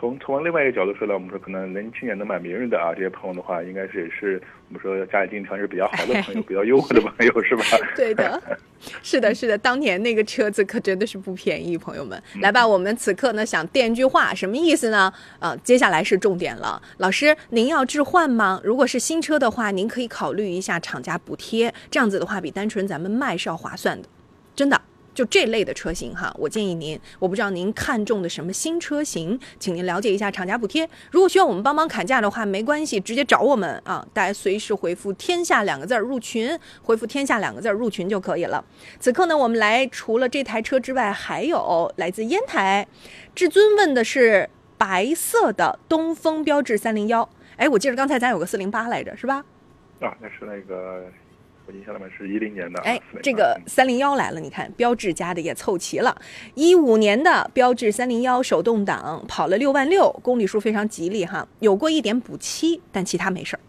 从从另外一个角度说呢，我们说可能零七年能买明锐的啊，这些朋友的话，应该是也是我们说家里经济条件比较好的朋友，比较优渥的朋友，是吧？
对的，是的，是的，当年那个车子可真的是不便宜，朋友们，来吧，我们此刻呢想垫句话，什么意思呢？呃，接下来是重点了，老师，您要置换吗？如果是新车的话，您可以考虑一下厂家补贴，这样子的话比单纯咱们卖是要划算的，真的。就这类的车型哈，我建议您，我不知道您看中的什么新车型，请您了解一下厂家补贴。如果需要我们帮忙砍价的话，没关系，直接找我们啊！大家随时回复“天下”两个字儿入群，回复“天下”两个字儿入群就可以了。此刻呢，我们来除了这台车之外，还有来自烟台至尊问的是白色的东风标致三零幺。哎，我记得刚才咱有个四零八来着，是吧？
啊，那是那个。我印象里面是一零年的。
哎，这个三零幺来了，你看标致家的也凑齐了。一五年的标致三零幺手动挡跑了六万六，公里数非常吉利哈，有过一点补漆，但其他没事儿。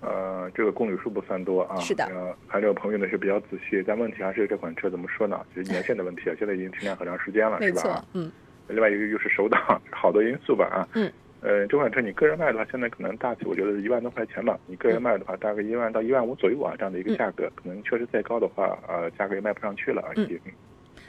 呃，这个公里数不算多啊。
是的。
呃，还有朋友呢是比较仔细，但问题还是这款车怎么说呢？就是年限的问题啊，现在已经停产很长时间了，是吧？嗯。另外一个又是手挡，好多因素吧啊。嗯。呃，这款车你个人卖的话，现在可能大体我觉得一万多块钱吧。你个人卖的话，大概一万到一万五左右啊，这样的一个价格，可能确实再高的话，呃，价格也卖不上去了啊。嗯。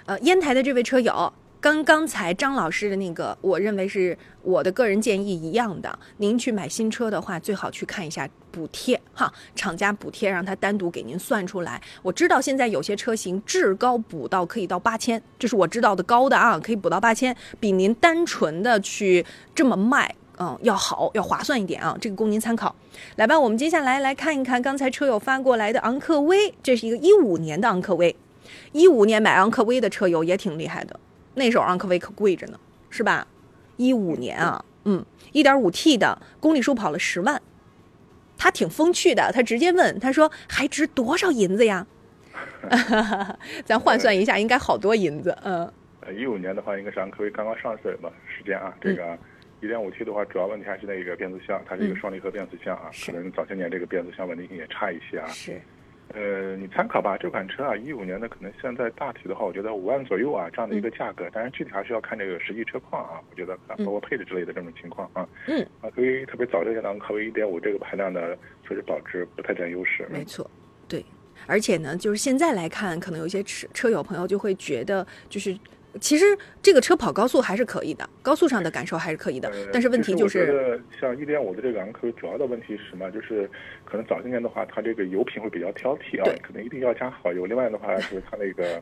呃，烟台的这位车友。跟刚才张老师的那个，我认为是我的个人建议一样的。您去买新车的话，最好去看一下补贴哈，厂家补贴让他单独给您算出来。我知道现在有些车型至高补到可以到八千，这是我知道的高的啊，可以补到八千，比您单纯的去这么卖，嗯，要好，要划算一点啊。这个供您参考。来吧，我们接下来来看一看刚才车友发过来的昂科威，这是一个一五年的昂科威，一五年买昂科威的车友也挺厉害的。那时候昂科威可贵着呢，是吧？一五年啊，嗯，一点五 T 的公里数跑了十万，他挺风趣的，他直接问，他说还值多少银子呀？咱换算一下，应该好多银子，嗯。
呃，一五年的话，应该是昂科威刚刚上市的时间啊。这个一点五 T 的话，主要问题还是那个变速箱，它是一个双离合变速箱啊，可能早些年这个变速箱稳定性也差一些啊。
是。
呃，你参考吧，这款车啊，一五年的可能现在大体的话，我觉得五万左右啊，这样的一个价格，但是具体还是要看这个实际车况啊，我觉得包括配置之类的这种情况啊。嗯。啊，所以特别早这些呢，科威一点五这个排量的，确实保值不太占优势。
没错，对，而且呢，就是现在来看，可能有些车车友朋友就会觉得，就是。其实这个车跑高速还是可以的，高速上的感受还是可以的。但是问题就是，
像一点五的这个昂科威，主要的问题是什么？就是可能早些年的话，它这个油品会比较挑剔啊，可能一定要加好油。另外的话，就是它那个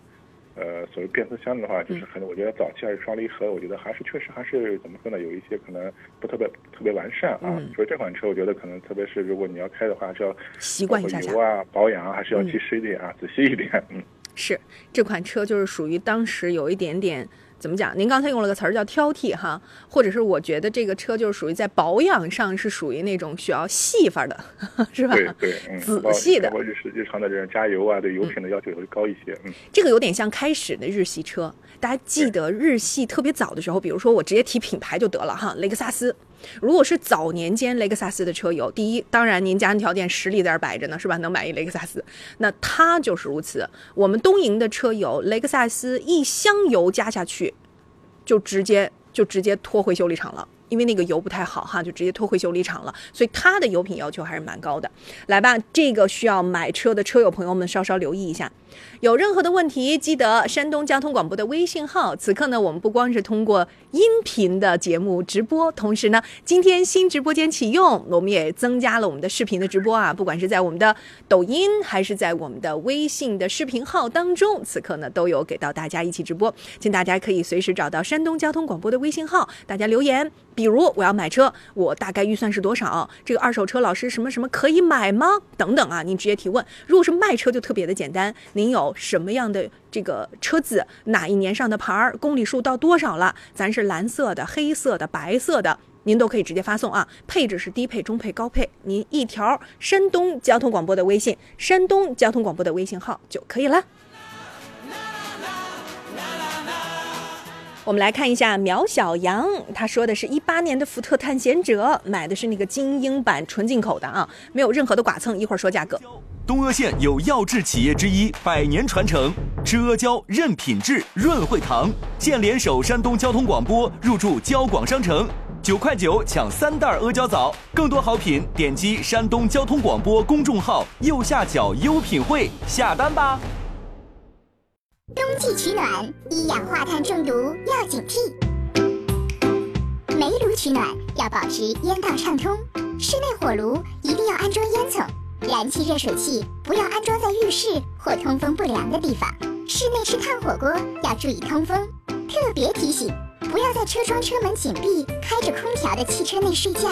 呃，所谓变速箱的话，就是可能我觉得早期还是双离合，我觉得还是确实还是怎么说呢？有一些可能不特别特别完善啊。所以这款车我觉得可能特别是如果你要开的话，是要
习惯一下
油啊，保养啊还是要及时一点啊，仔细一点，嗯。
是这款车就是属于当时有一点点怎么讲？您刚才用了个词儿叫挑剔哈，或者是我觉得这个车就是属于在保养上是属于那种需要细法的，是吧？
对对，嗯
仔细的。
日日常的这种加油啊，对油品的要求也会高一些。嗯，
这个有点像开始的日系车，大家记得日系特别早的时候，比如说我直接提品牌就得了哈，雷克萨斯。如果是早年间雷克萨斯的车友，第一，当然您家庭条件实力在这摆着呢，是吧？能买一雷克萨斯，那它就是如此。我们东营的车友，雷克萨斯一箱油加下去，就直接就直接拖回修理厂了。因为那个油不太好哈，就直接拖回修理厂了，所以它的油品要求还是蛮高的。来吧，这个需要买车的车友朋友们稍稍留意一下。有任何的问题，记得山东交通广播的微信号。此刻呢，我们不光是通过音频的节目直播，同时呢，今天新直播间启用，我们也增加了我们的视频的直播啊。不管是在我们的抖音，还是在我们的微信的视频号当中，此刻呢都有给到大家一起直播，请大家可以随时找到山东交通广播的微信号，大家留言。比如我要买车，我大概预算是多少？这个二手车老师什么什么可以买吗？等等啊，您直接提问。如果是卖车就特别的简单，您有什么样的这个车子？哪一年上的牌儿？公里数到多少了？咱是蓝色的、黑色的、白色的，您都可以直接发送啊。配置是低配、中配、高配，您一条山东交通广播的微信，山东交通广播的微信号就可以了。我们来看一下苗小杨，他说的是一八年的福特探险者，买的是那个精英版纯进口的啊，没有任何的剐蹭。一会儿说价格。
东阿县有药制企业之一，百年传承，吃阿胶认品质，润惠堂现联手山东交通广播入驻交广商城，九块九抢三袋阿胶枣，更多好品点击山东交通广播公众号右下角优品汇下单吧。
冬季取暖，一氧化碳中毒要警惕。煤炉取暖要保持烟道畅通，室内火炉一定要安装烟囱，燃气热水器不要安装在浴室或通风不良的地方。室内吃炭火锅要注意通风，特别提醒，不要在车窗、车门紧闭、开着空调的汽车内睡觉。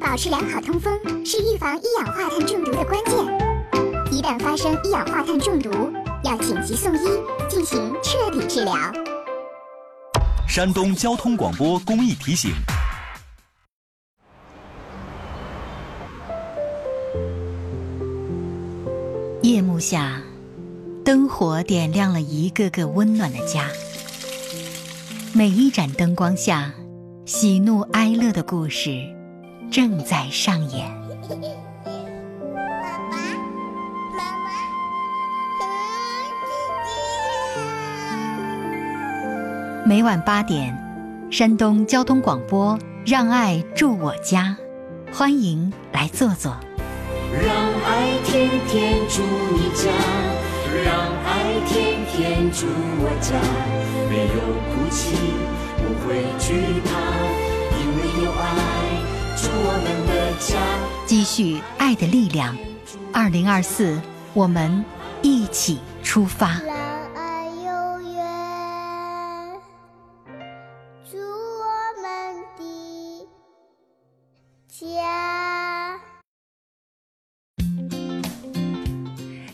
保持良好通风是预防一氧化碳中毒的关键。一旦发生一氧化碳中毒，要紧急送医进行彻底治疗。
山东交通广播公益提醒。
夜幕下，灯火点亮了一个个温暖的家。每一盏灯光下，喜怒哀乐的故事正在上演。妈妈每晚八点，山东交通广播《让爱住我家》，欢迎来坐坐。
让爱天天住你家，让爱天天住我家，没有哭泣，不会惧怕，因为有爱住我们的家。
积蓄爱的力量，二零二四，我们一起出发。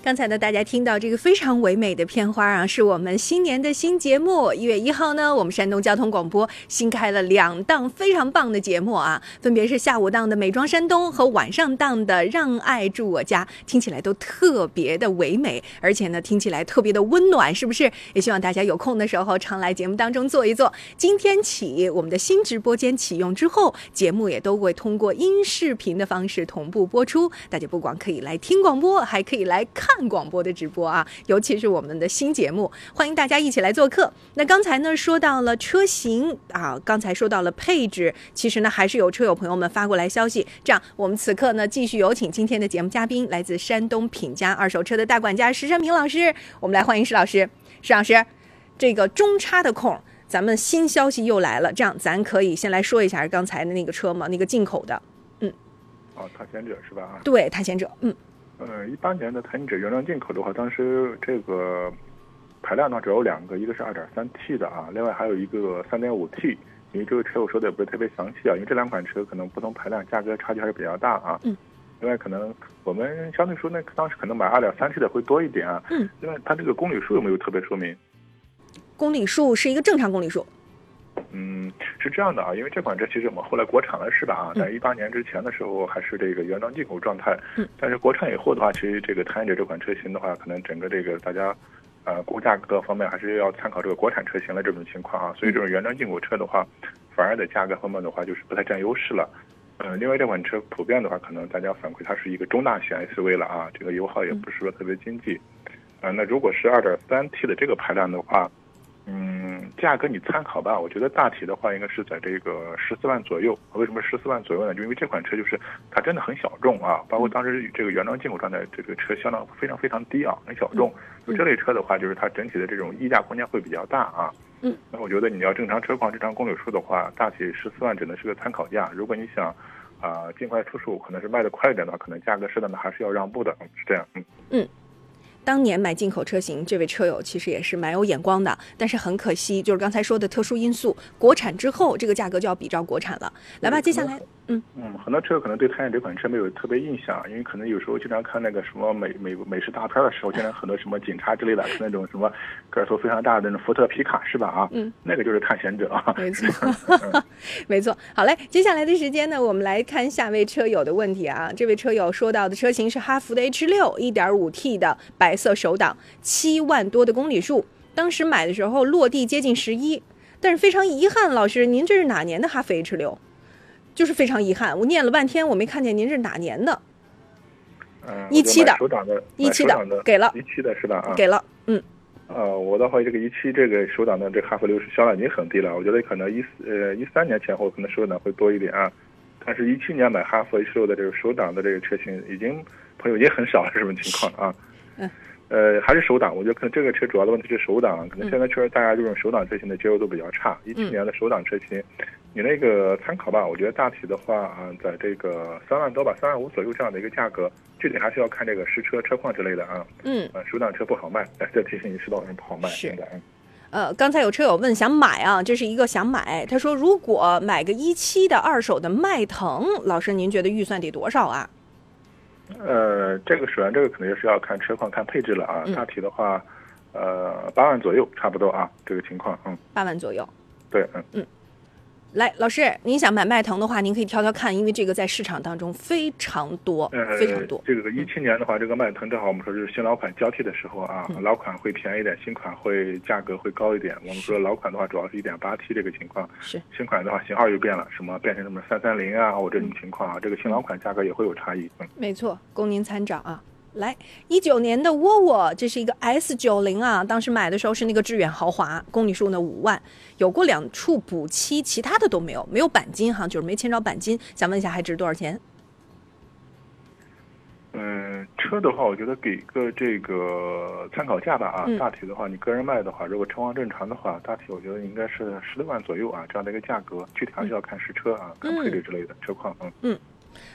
刚才呢，大家听到这个非常唯美的片花啊，是我们新年的新节目。一月一号呢，我们山东交通广播新开了两档非常棒的节目啊，分别是下午档的《美妆山东》和晚上档的《让爱住我家》，听起来都特别的唯美，而且呢，听起来特别的温暖，是不是？也希望大家有空的时候常来节目当中坐一坐。今天起，我们的新直播间启用之后，节目也都会通过音视频的方式同步播出，大家不光可以来听广播，还可以来看。看广播的直播啊，尤其是我们的新节目，欢迎大家一起来做客。那刚才呢说到了车型啊，刚才说到了配置，其实呢还是有车友朋友们发过来消息。这样，我们此刻呢继续有请今天的节目嘉宾，来自山东品家二手车的大管家石山平老师。我们来欢迎石老师。石老师，这个中差的空，咱们新消息又来了。这样，咱可以先来说一下刚才的那个车吗？那个进口的，
嗯，哦，探险者是吧？
对，探险者，嗯。
呃，一八年的探险者原装进口的话，当时这个排量呢只有两个，一个是二点三 T 的啊，另外还有一个三点五 T。因为这个车我说的也不是特别详细啊，因为这两款车可能不同排量价格差距还是比较大啊。
嗯。
另外可能我们相对说呢，当时可能买二点三 T 的会多一点啊。
嗯。
另外它这个公里数有没有特别说明？
公里数是一个正常公里数。
嗯，是这样的啊，因为这款车其实我们后来国产了是吧？啊，在一八年之前的时候还是这个原装进口状态。
嗯。
但是国产以后的话，其实这个探险者这款车型的话，可能整个这个大家，呃，估价各方面还是要参考这个国产车型的这种情况啊。所以这种原装进口车的话，反而在价格方面的话就是不太占优势了。嗯，另外这款车普遍的话，可能大家反馈它是一个中大型 SUV 了啊，这个油耗也不是说特别经济。啊，那如果是二点三 T 的这个排量的话。嗯，价格你参考吧。我觉得大体的话应该是在这个十四万左右。为什么十四万左右呢？就因为这款车就是它真的很小众啊。包括当时这个原装进口状态，这个车相当非常非常低啊，很小众。就这类车的话，就是它整体的这种溢价空间会比较大啊。
嗯。
那我觉得你要正常车况、正常公里数的话，大体十四万只能是个参考价。如果你想啊尽快出手，可能是卖的快一点的话，可能价格适当的还是要让步的。是这样。嗯。
嗯。当年买进口车型，这位车友其实也是蛮有眼光的，但是很可惜，就是刚才说的特殊因素，国产之后这个价格就要比照国产了。来吧，接下来。嗯
嗯，很多车友可能对探险这款车没有特别印象，因为可能有时候经常看那个什么美美美式大片的时候，经常很多什么警察之类的，是那种什么个头非常大的那种福特皮卡，是吧？啊，
嗯，
那个就是探险者啊，
没错 没错。好嘞，接下来的时间呢，我们来看下位车友的问题啊。这位车友说到的车型是哈弗的 H 六，一点五 T 的白色手挡，七万多的公里数，当时买的时候落地接近十一，但是非常遗憾，老师，您这是哪年的哈弗 H 六？就是非常遗憾，我念了半天，我没看见您是哪年的。
嗯，
一七的，
一
七的，给了，
一七的是吧？啊，
给了，嗯。
呃，我的话，这个一七这个手挡的这哈弗六是销量已经很低了，我觉得可能一四呃一三年前后可能手挡会多一点啊。但是，一七年买哈弗 H 六的这个手挡的这个车型，已经朋友已经很少了，什么情况啊？
嗯。
呃，还是手挡，我觉得可能这个车主要的问题是手挡，可能现在确实大家这种手挡车型的接受度比较差。一七年的手挡车型。你那个参考吧，我觉得大体的话啊，在这个三万多吧，三万五左右这样的一个价格，具体还是要看这个实车车况之类的啊。
嗯。
呃，手挡车不好卖，这提醒你，手挡车不好卖。
是。呃，刚才有车友问想买啊，这是一个想买。他说，如果买个一七的二手的迈腾，老师您觉得预算得多少啊？
呃，这个首先这个肯定是要看车况、看配置了啊。大体的话，呃，八万左右差不多啊，这个情况，嗯。
八万左右。
对，嗯。
嗯。来，老师，您想买迈腾的话，您可以挑挑看，因为这个在市场当中非常多，非常多。
这个一七年的话，这个迈腾正好我们说就是新老款交替的时候啊，老款会便宜点，新款会价格会高一点。我们说老款的话，主要是一点八 T 这个情况，
是
新款的话型号又变了，什么变成什么三三零啊，或这种情况啊，这个新老款价格也会有差异。嗯，
没错，供您参照啊。来，一九年的沃尔沃，这是一个 S 九零啊，当时买的时候是那个致远豪华，公里数呢五万，有过两处补漆，其他的都没有，没有钣金哈，就是没签着钣金。想问一下，还值多少钱？
嗯，车的话，我觉得给个这个参考价吧啊，大体的话，你个人卖的话，如果车况正常的话，大体我觉得应该是十六万左右啊，这样的一个价格，具体还是要看实车啊，看配置之类的车况，嗯
嗯。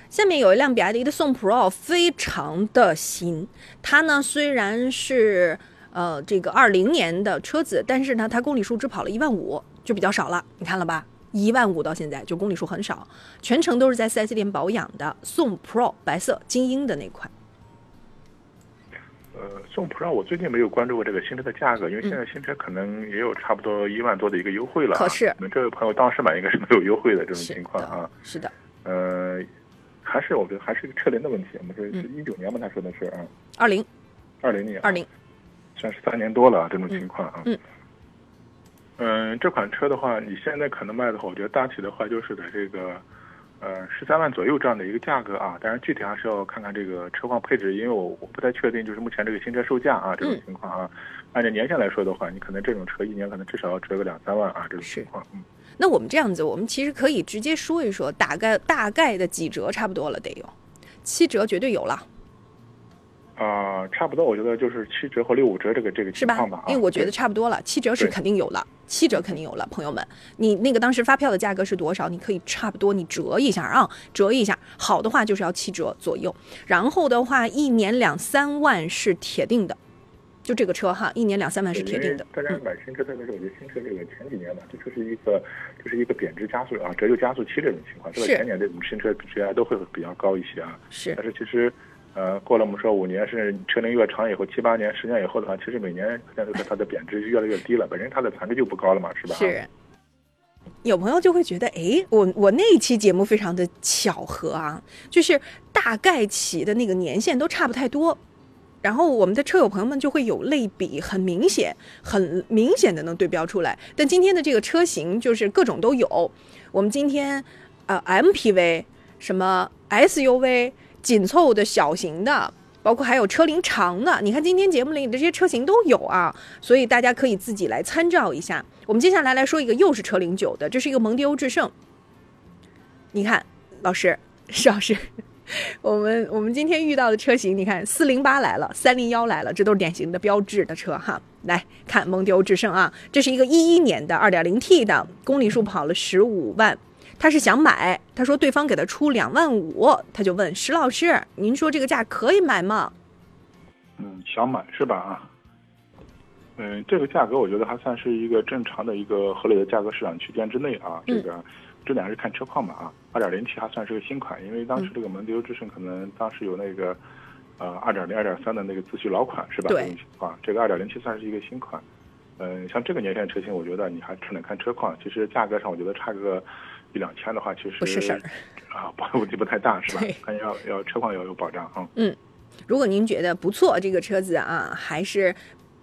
下面有一辆比亚迪的宋 Pro，非常的新。它呢虽然是呃这个二零年的车子，但是呢它公里数只跑了一万五，就比较少了。你看了吧？一万五到现在就公里数很少，全程都是在 4S 店保养的。宋 Pro 白色精英的那款。
呃，宋 Pro 我最近没有关注过这个新车的价格，因为现在新车可能也有差不多一万多的一个优惠了。
可是，
你们这位朋友当时买应该是没有优惠的这种情况啊。
是的。
呃。还是我觉得还是一个车龄的问题。我们说是一九年嘛，他说的是啊，
二零，
二零年，
二零，
算是三年多了啊这种情况啊。嗯，嗯，这款车的话，你现在可能卖的话，我觉得大体的话就是在这个呃十三万左右这样的一个价格啊。当然具体还是要看看这个车况配置，因为我我不太确定就是目前这个新车售价啊这种情况啊。按照年限来说的话，你可能这种车一年可能至少要折个两三万啊这种情况。嗯。
那我们这样子，我们其实可以直接说一说，大概大概的几折差不多了，得有七折，绝对有了。
啊，差不多，我觉得就是七折和六五折这个这个情况吧。
因为我觉得差不多了，七折是肯定有了，七折肯定有了。朋友们，你那个当时发票的价格是多少？你可以差不多你折一下啊，折一下。好的话就是要七折左右，然后的话一年两三万是铁定的。就这个车哈，一年两三万是铁定的。
大家买新车，特别是我觉得新车这个前几年吧，这就是一个就是一个贬值加速啊，折旧加速期这种情况。这个前年这种新车质押都会比较高一些啊。
是。
但是其实，呃，过了我们说五年，甚至车龄越长以后，七八年、十年以后的话，其实每年现在它的贬值就越来越低了，本身它的残值就不高了嘛，是吧？
是。有朋友就会觉得，哎，我我那一期节目非常的巧合啊，就是大概起的那个年限都差不太多。然后我们的车友朋友们就会有类比，很明显，很明显的能对标出来。但今天的这个车型就是各种都有。我们今天，呃，MPV、什么 SUV、紧凑的小型的，包括还有车龄长的，你看今天节目里的这些车型都有啊。所以大家可以自己来参照一下。我们接下来来说一个又是车龄久的，这是一个蒙迪欧致胜。你看，老师，石老师。我们我们今天遇到的车型，你看四零八来了，三零幺来了，这都是典型的标志的车哈。来看蒙迪欧致胜啊，这是一个一一年的二点零 T 的，公里数跑了十五万。他是想买，他说对方给他出两万五，他就问石老师，您说这个价可以买吗？
嗯，想买是吧？啊，嗯，这个价格我觉得还算是一个正常的一个合理的价格市场区间之内啊，这个。这两个是看车况嘛啊，二点零 T 还算是个新款，因为当时这个蒙迪欧致胜可能当时有那个，呃，二点零、二点三的那个自续老款是吧？
对。
啊，这个二点零 T 算是一个新款，嗯，像这个年限车型，我觉得你还只能看车况，其实价格上我觉得差个一两千的话，其实
不是事儿
啊，问题不太大是吧？看要要车况要有保障啊。
嗯，如果您觉得不错，这个车子啊，还是。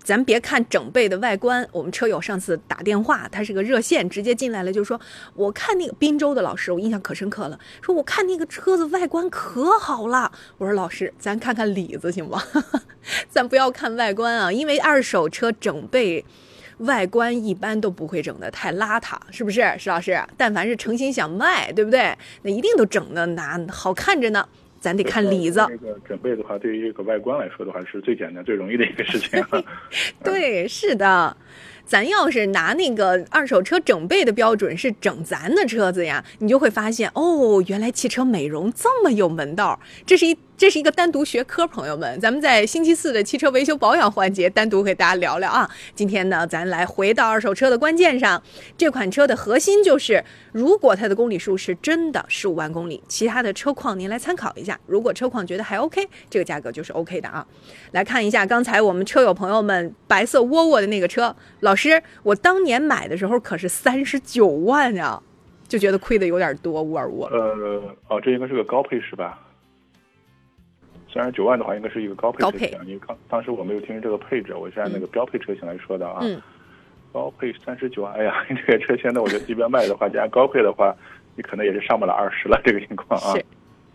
咱别看整备的外观，我们车友上次打电话，他是个热线，直接进来了，就说我看那个滨州的老师，我印象可深刻了，说我看那个车子外观可好了。我说老师，咱看看里子行吗？咱不要看外观啊，因为二手车整备外观一般都不会整的太邋遢，是不是？石老师，但凡是诚心想卖，对不对？那一定都整的拿好看着呢。咱得看里子。
这个准备的话，对于这个外观来说的话，是最简单、最容易的一个事情。
对，是的。咱要是拿那个二手车整备的标准是整咱的车子呀，你就会发现哦，原来汽车美容这么有门道。这是一这是一个单独学科，朋友们，咱们在星期四的汽车维修保养环节单独给大家聊聊啊。今天呢，咱来回到二手车的关键上，这款车的核心就是，如果它的公里数是真的十五万公里，其他的车况您来参考一下。如果车况觉得还 OK，这个价格就是 OK 的啊。来看一下刚才我们车友朋友们白色沃尔沃的那个车，老。师，我当年买的时候可是三十九万呀，就觉得亏的有点多，沃尔沃。
呃，哦，这应该是个高配是吧？虽然九万的话，应该是一个高配车型。因为当当时我没有听这个配置，我是按那个标配车型来说的啊。
嗯。
高配三十九万，哎呀，这个车现在我觉得即便卖的话，加上高配的话，你可能也是上不了二十了，这个情况啊。
是。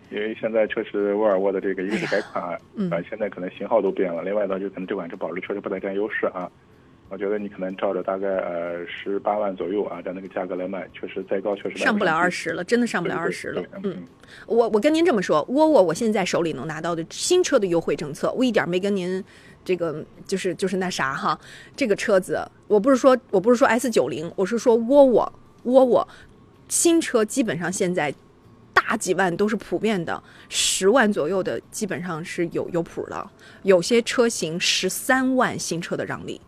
因为现在确实沃尔沃的这个一个是改款，
嗯，
现在可能型号都变了。另外呢，就可能这款车保值确实不太占优势啊。我觉得你可能照着大概呃十八万左右啊，这样那个价格来卖，确实再高确实
上不了二十了，真的上不了二十了。
嗯，
我我跟您这么说，沃沃我现在手里能拿到的新车的优惠政策，我一点没跟您这个就是就是那啥哈。这个车子我不是说我不是说 S 九零，我是说沃沃沃沃新车基本上现在。大几万都是普遍的，十万左右的基本上是有有谱的，有些车型十三万新车的让利，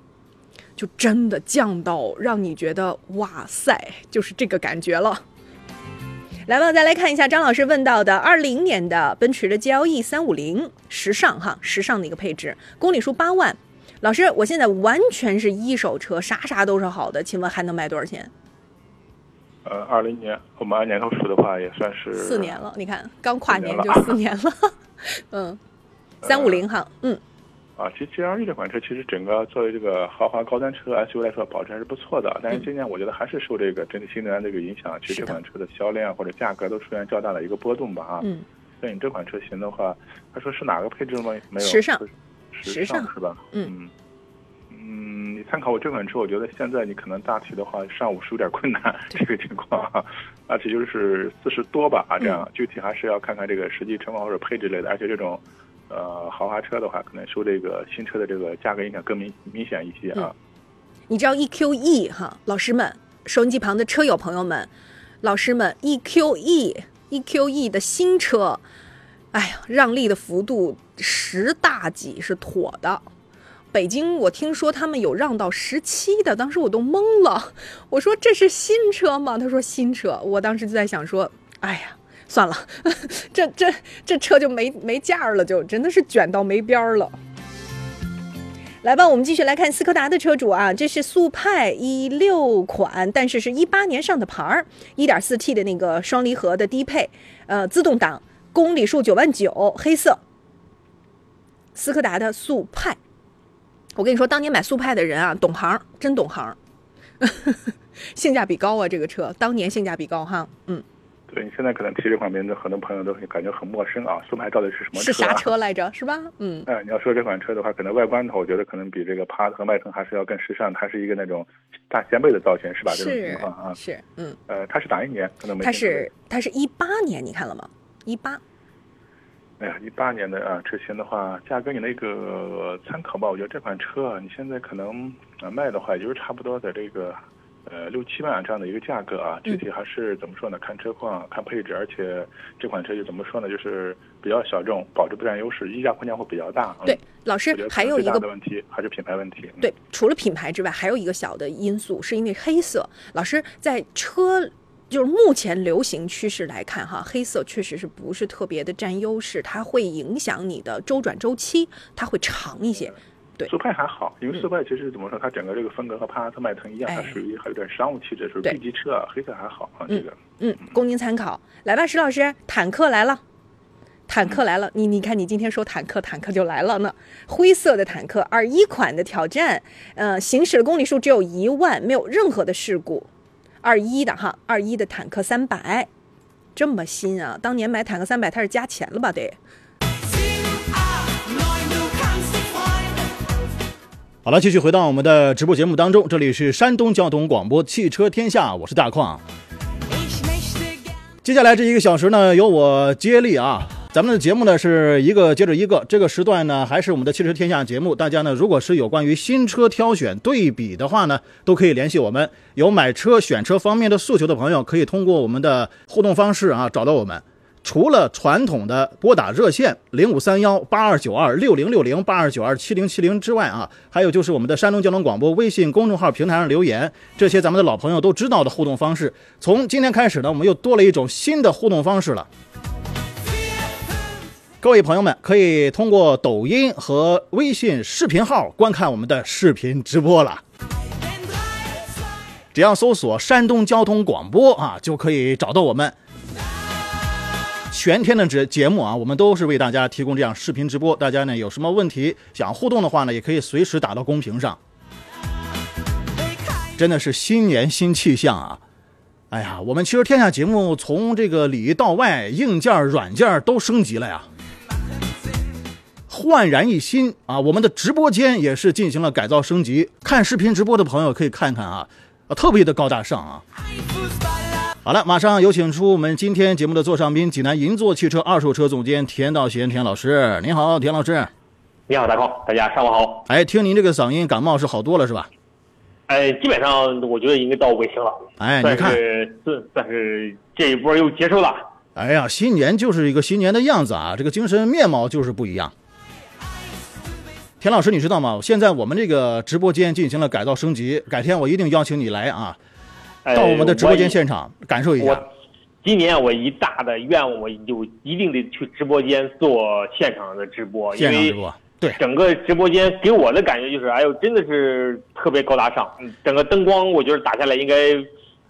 就真的降到让你觉得哇塞，就是这个感觉了。来吧，再来看一下张老师问到的二零年的奔驰的 GLE 三五零，时尚哈，时尚的一个配置，公里数八万。老师，我现在完全是一手车，啥啥都是好的，请问还能卖多少钱？
呃，二零年我们按年头数的话，也算是
四年了。你看，刚跨年就四年了。嗯，三五零哈，嗯。
啊，其实 G L E 这款车，其实整个作为这个豪华高端车 S U V 来说，保值还是不错的。但是今年我觉得还是受这个整体新能源这个影响，其实这款车的销量或者价格都出现较大的一个波动吧。啊，
嗯。
那你这款车型的话，他说是哪个配置吗？没有。
时尚。
时尚是吧？嗯。嗯，你参考我这款车，我觉得现在你可能大体的话上午是有点困难，这个情况，而且就是四十多吧啊，这样具体还是要看看这个实际情况或者配置类的，而且这种呃豪华车的话，可能受这个新车的这个价格影响更明明显一些啊。
你知道 EQE 哈，老师们，收音机旁的车友朋友们，老师们，EQE EQE 的新车，哎呀，让利的幅度十大几是妥的。北京，我听说他们有让到十七的，当时我都懵了。我说这是新车吗？他说新车。我当时就在想说，哎呀，算了，这这这车就没没价了，就真的是卷到没边儿了。来吧，我们继续来看斯柯达的车主啊，这是速派一六款，但是是一八年上的牌儿，一点四 T 的那个双离合的低配，呃，自动挡，公里数九万九，黑色。斯柯达的速派。我跟你说，当年买速派的人啊，懂行，真懂行，性价比高啊！这个车当年性价比高哈，嗯。
对你现在可能提这款名字，很多朋友都会感觉很陌生啊。速派到底是什么车？
是啥车来着？是吧？嗯。
哎，你要说这款车的话，可能外观的话，我觉得可能比这个帕萨特和迈腾还是要更时尚。它是一个那种大掀背的造型，是吧？这种情况啊。
是，嗯。
呃，它是哪一年？可能没。
它是，它是一八年，你看了吗？一八。
哎呀，一八年的啊车型的话，价格你那个参考吧。我觉得这款车啊，你现在可能啊卖的话，也就是差不多在这个呃六七万这样的一个价格啊。具体还是怎么说呢？看车况，看配置，而且这款车就怎么说呢？就是比较小众，保值不占优势，溢价空间会比较大。
对，老师还有一个
问题还是品牌问题。
对，除了品牌之外，还有一个小的因素，是因为黑色。老师在车。就是目前流行趋势来看，哈，黑色确实是不是特别的占优势，它会影响你的周转周期，它会长一些。对，
速派还好，因为速派其实怎么说，它整个这个风格和帕萨特、迈腾一样，它属于还有点商务气质，属于 B 级车，黑色还好啊。这个，
嗯，供您参考。来吧，石老师，坦克来了，坦克来了，你你看，你今天说坦克，坦克就来了呢。灰色的坦克，二一款的挑战，呃，行驶的公里数只有一万，没有任何的事故。二一的哈，二一的坦克三百，这么新啊！当年买坦克三百，它是加钱了吧？得。
好了，继续回到我们的直播节目当中，这里是山东交通广播汽车天下，我是大矿。接下来这一个小时呢，由我接力啊。咱们的节目呢是一个接着一个，这个时段呢还是我们的汽车天下节目。大家呢如果是有关于新车挑选对比的话呢，都可以联系我们。有买车选车方面的诉求的朋友，可以通过我们的互动方式啊找到我们。除了传统的拨打热线零五三幺八二九二六零六零八二九二七零七零之外啊，还有就是我们的山东交通广播微信公众号平台上留言，这些咱们的老朋友都知道的互动方式。从今天开始呢，我们又多了一种新的互动方式了。各位朋友们，可以通过抖音和微信视频号观看我们的视频直播了。只要搜索山东交通广播啊，就可以找到我们。全天的节节目啊，我们都是为大家提供这样视频直播。大家呢有什么问题想互动的话呢，也可以随时打到公屏上。真的是新年新气象啊！哎呀，我们其实天下节目从这个里到外，硬件、软件都升级了呀，焕然一新啊！我们的直播间也是进行了改造升级。看视频直播的朋友可以看看啊，特别的高大上啊！好了，马上有请出我们今天节目的座上宾，济南银座汽车二手车总监田道贤田老师。您好，田老师。
你好，大康，大家上午好。
哎，听您这个嗓音，感冒是好多了是吧？
哎，基本上我觉得应该到尾声了。
哎，你看，
算算是这一波又结束了。
哎呀，新年就是一个新年的样子啊，这个精神面貌就是不一样。田老师，你知道吗？现在我们这个直播间进行了改造升级，改天我一定邀请你来啊。到我们的直播间现场感受一下。
今年我一大的愿望，我就一定得去直播间做现场的直播，
现场直播。对，
整个直播间给我的感觉就是，哎呦，真的是特别高大上。整个灯光，我觉得打下来应该，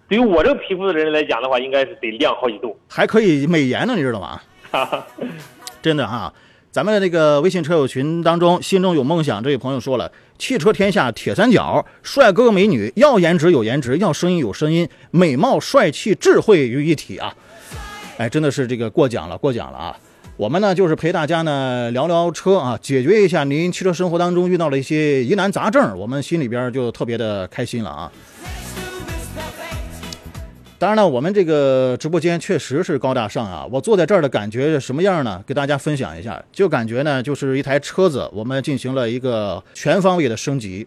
对于我这个皮肤的人来讲的话，应该是得亮好几度。
还可以美颜呢，你知道吗？真的哈。咱们的那个微信车友群当中，心中有梦想这位朋友说了：“汽车天下铁三角，帅哥美女，要颜值有颜值，要声音有声音，美貌帅气智慧于一体啊！”哎，真的是这个过奖了，过奖了啊！我们呢就是陪大家呢聊聊车啊，解决一下您汽车生活当中遇到了一些疑难杂症，我们心里边就特别的开心了啊。当然了，我们这个直播间确实是高大上啊！我坐在这儿的感觉是什么样呢？给大家分享一下，就感觉呢，就是一台车子，我们进行了一个全方位的升级。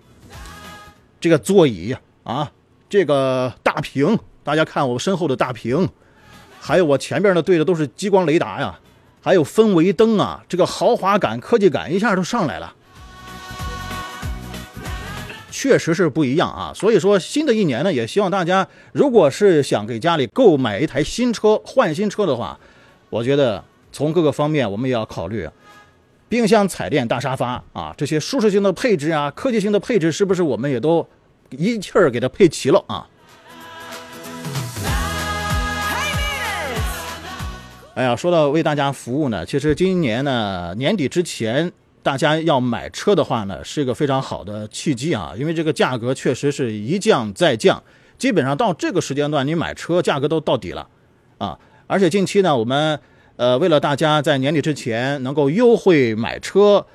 这个座椅啊，这个大屏，大家看我身后的大屏，还有我前边呢对的都是激光雷达呀，还有氛围灯啊，这个豪华感、科技感一下都上来了。确实是不一样啊，所以说新的一年呢，也希望大家，如果是想给家里购买一台新车、换新车的话，我觉得从各个方面我们也要考虑，冰箱、彩电、大沙发啊，这些舒适性的配置啊，科技性的配置，是不是我们也都一气儿给它配齐了啊？哎呀，说到为大家服务呢，其实今年呢年底之前。大家要买车的话呢，是一个非常好的契机啊，因为这个价格确实是一降再降，基本上到这个时间段，你买车价格都到底了，啊，而且近期呢，我们呃为了大家在年底之前能够优惠买车，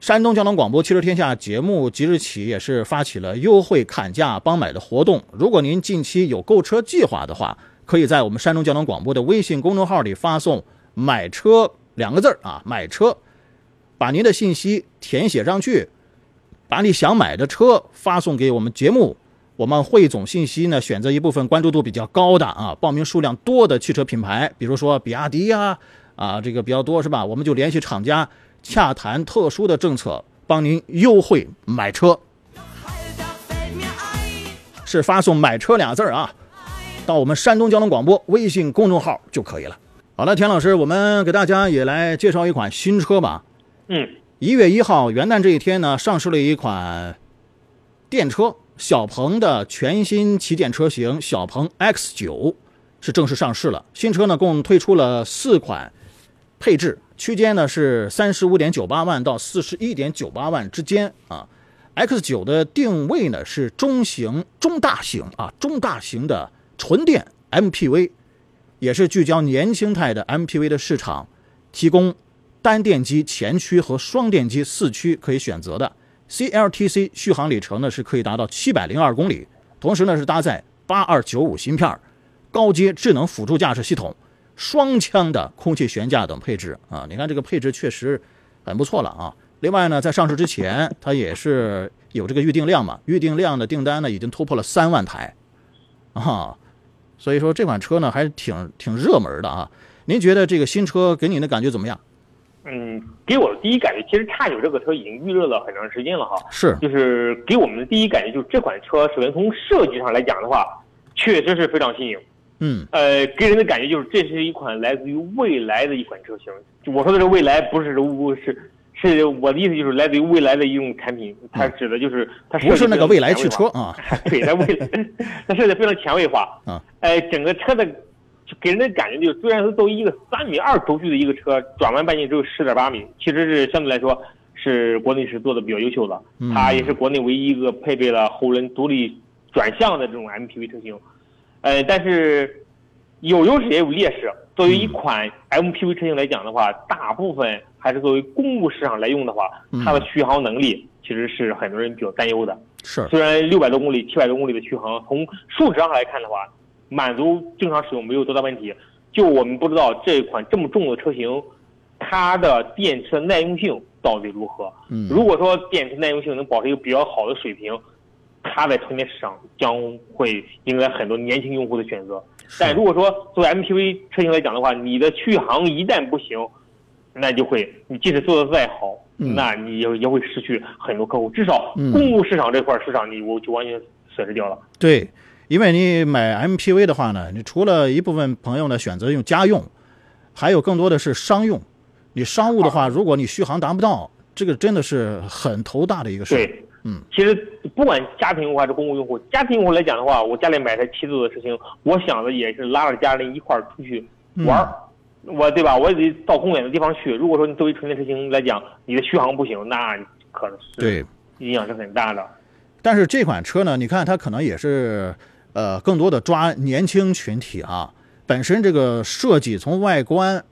山东交通广播汽车天下节目即日起也是发起了优惠砍价帮买的活动，如果您近期有购车计划的话，可以在我们山东交通广播的微信公众号里发送“买车”两个字啊，买车。把您的信息填写上去，把你想买的车发送给我们节目，我们汇总信息呢，选择一部分关注度比较高的啊，报名数量多的汽车品牌，比如说比亚迪呀，啊这个比较多是吧？我们就联系厂家洽谈特殊的政策，帮您优惠买车。是发送“买车”俩字儿啊，到我们山东交通广播微信公众号就可以了。好了，田老师，我们给大家也来介绍一款新车吧。
嗯，
一月一号元旦这一天呢，上市了一款电车小鹏的全新旗舰车型小鹏 X 九，是正式上市了。新车呢共推出了四款配置，区间呢是三十五点九八万到四十一点九八万之间啊。X 九的定位呢是中型中大型啊中大型的纯电 MPV，也是聚焦年轻态的 MPV 的市场，提供。单电机前驱和双电机四驱可以选择的，CLTC 续航里程呢是可以达到七百零二公里，同时呢是搭载八二九五芯片，高阶智能辅助驾驶系统，双腔的空气悬架等配置啊，你看这个配置确实很不错了啊。另外呢，在上市之前它也是有这个预定量嘛，预定量的订单呢已经突破了三万台啊，所以说这款车呢还是挺挺热门的啊。您觉得这个新车给您的感觉怎么样？
嗯，给我的第一感觉，其实叉九这个车已经预热了很长时间了哈。
是，
就是给我们的第一感觉，就是这款车首先从设计上来讲的话，确实是非常新颖。
嗯，
呃，给人的感觉就是这是一款来自于未来的一款车型。我说的这未来不是不是是我的意思就是来自于未来的一种产品，它指的就是它
不是那个未来汽车啊，
对，它未来它设计非常前卫化 啊，哎，整个车的就给人的感觉就是，虽然是作为一个三米二轴距的一个车，转弯半径只有十点八米，其实是相对来说是国内是做的比较优秀的，它也是国内唯一一个配备了后轮独立转向的这种 MPV 车型，呃，但是有优势也有劣势。作为一款 MPV 车型来讲的话，大部分还是作为公务市场来用的话，它的续航能力其实是很多人比较担忧的。
是，
虽然六百多公里、七百多公里的续航，从数值上来看的话，满足正常使用没有多大问题。就我们不知道这款这么重的车型，它的电池耐用性到底如何？
嗯，
如果说电池耐用性能保持一个比较好的水平，它在纯电市场将会迎来很多年轻用户的选择。但如果说作为 MPV 车型来讲的话，你的续航一旦不行，那就会你即使做的再好，那你也也会失去很多客户。至少公务市场这块市场，你我就完全损失掉了。
对，因为你买 MPV 的话呢，你除了一部分朋友呢选择用家用，还有更多的是商用。你商务的话，如果你续航达不到，这个真的是很头大的一个事。
对。嗯，其实不管家庭用户还是公共用户，家庭用户来讲的话，我家里买台七座的车型，我想的也是拉着家人一块儿出去玩儿，我对吧？我也得到公远的地方去。如果说你作为纯电车型来讲，你的续航不行，那可能是
对
影响是很大的。
但是这款车呢，你看它可能也是呃更多的抓年轻群体啊，本身这个设计从外观，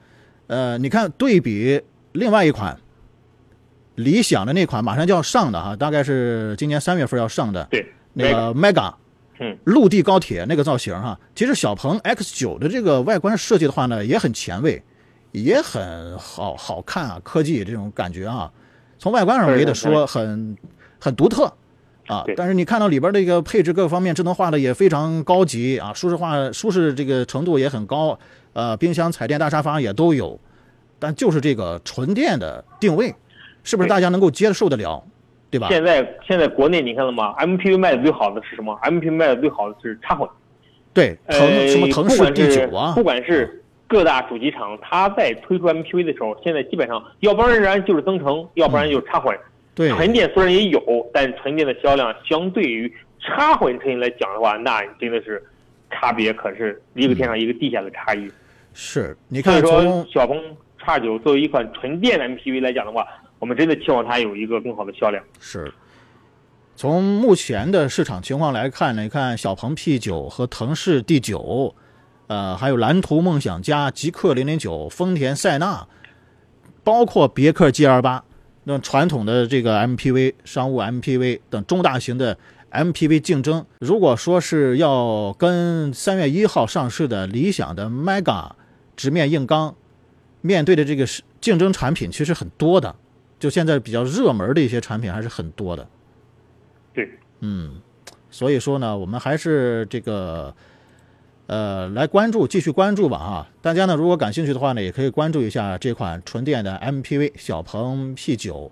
呃，你看对比另外一款。理想的那款马上就要上的哈，大概是今年三月份要上的。
对，
那个 Mega，
嗯，
陆地高铁那个造型哈，其实小鹏 X9 的这个外观设计的话呢，也很前卫，也很好好看啊，科技这种感觉啊，从外观上没得说，很很独特啊。但是你看到里边这个配置各方面智能化的也非常高级啊，舒适化舒适这个程度也很高，呃，冰箱、彩电、大沙发也都有，但就是这个纯电的定位。是不是大家能够接受得了，对吧？
现在现在国内你看到吗？MPV 卖的最好的是什么？MPV 卖的最好的是插混。
对，腾什么腾势 D 九啊？
不管是各大主机厂，它在推出 MPV 的时候，现在基本上要不然就是增程，要不然就是插混。
对，
纯电虽然也有，但是纯电的销量相对于插混车型来讲的话，那真的是差别可是一个天上一个地下的差异。
是，你看
说小鹏 X 九作为一款纯电的 MPV 来讲的话。我们真的期望它有一个更好的销量。
是，从目前的市场情况来看呢，你看小鹏 P 九和腾势 D 九呃，还有蓝图梦想家、极氪零零九、丰田塞纳，包括别克 GL8，那传统的这个 MPV、商务 MPV 等中大型的 MPV 竞争，如果说是要跟三月一号上市的理想的 Mega 直面硬刚，面对的这个是竞争产品，其实很多的。就现在比较热门的一些产品还是很多的，
对，
嗯，所以说呢，我们还是这个，呃，来关注，继续关注吧，哈。大家呢，如果感兴趣的话呢，也可以关注一下这款纯电的 MPV 小鹏 P9。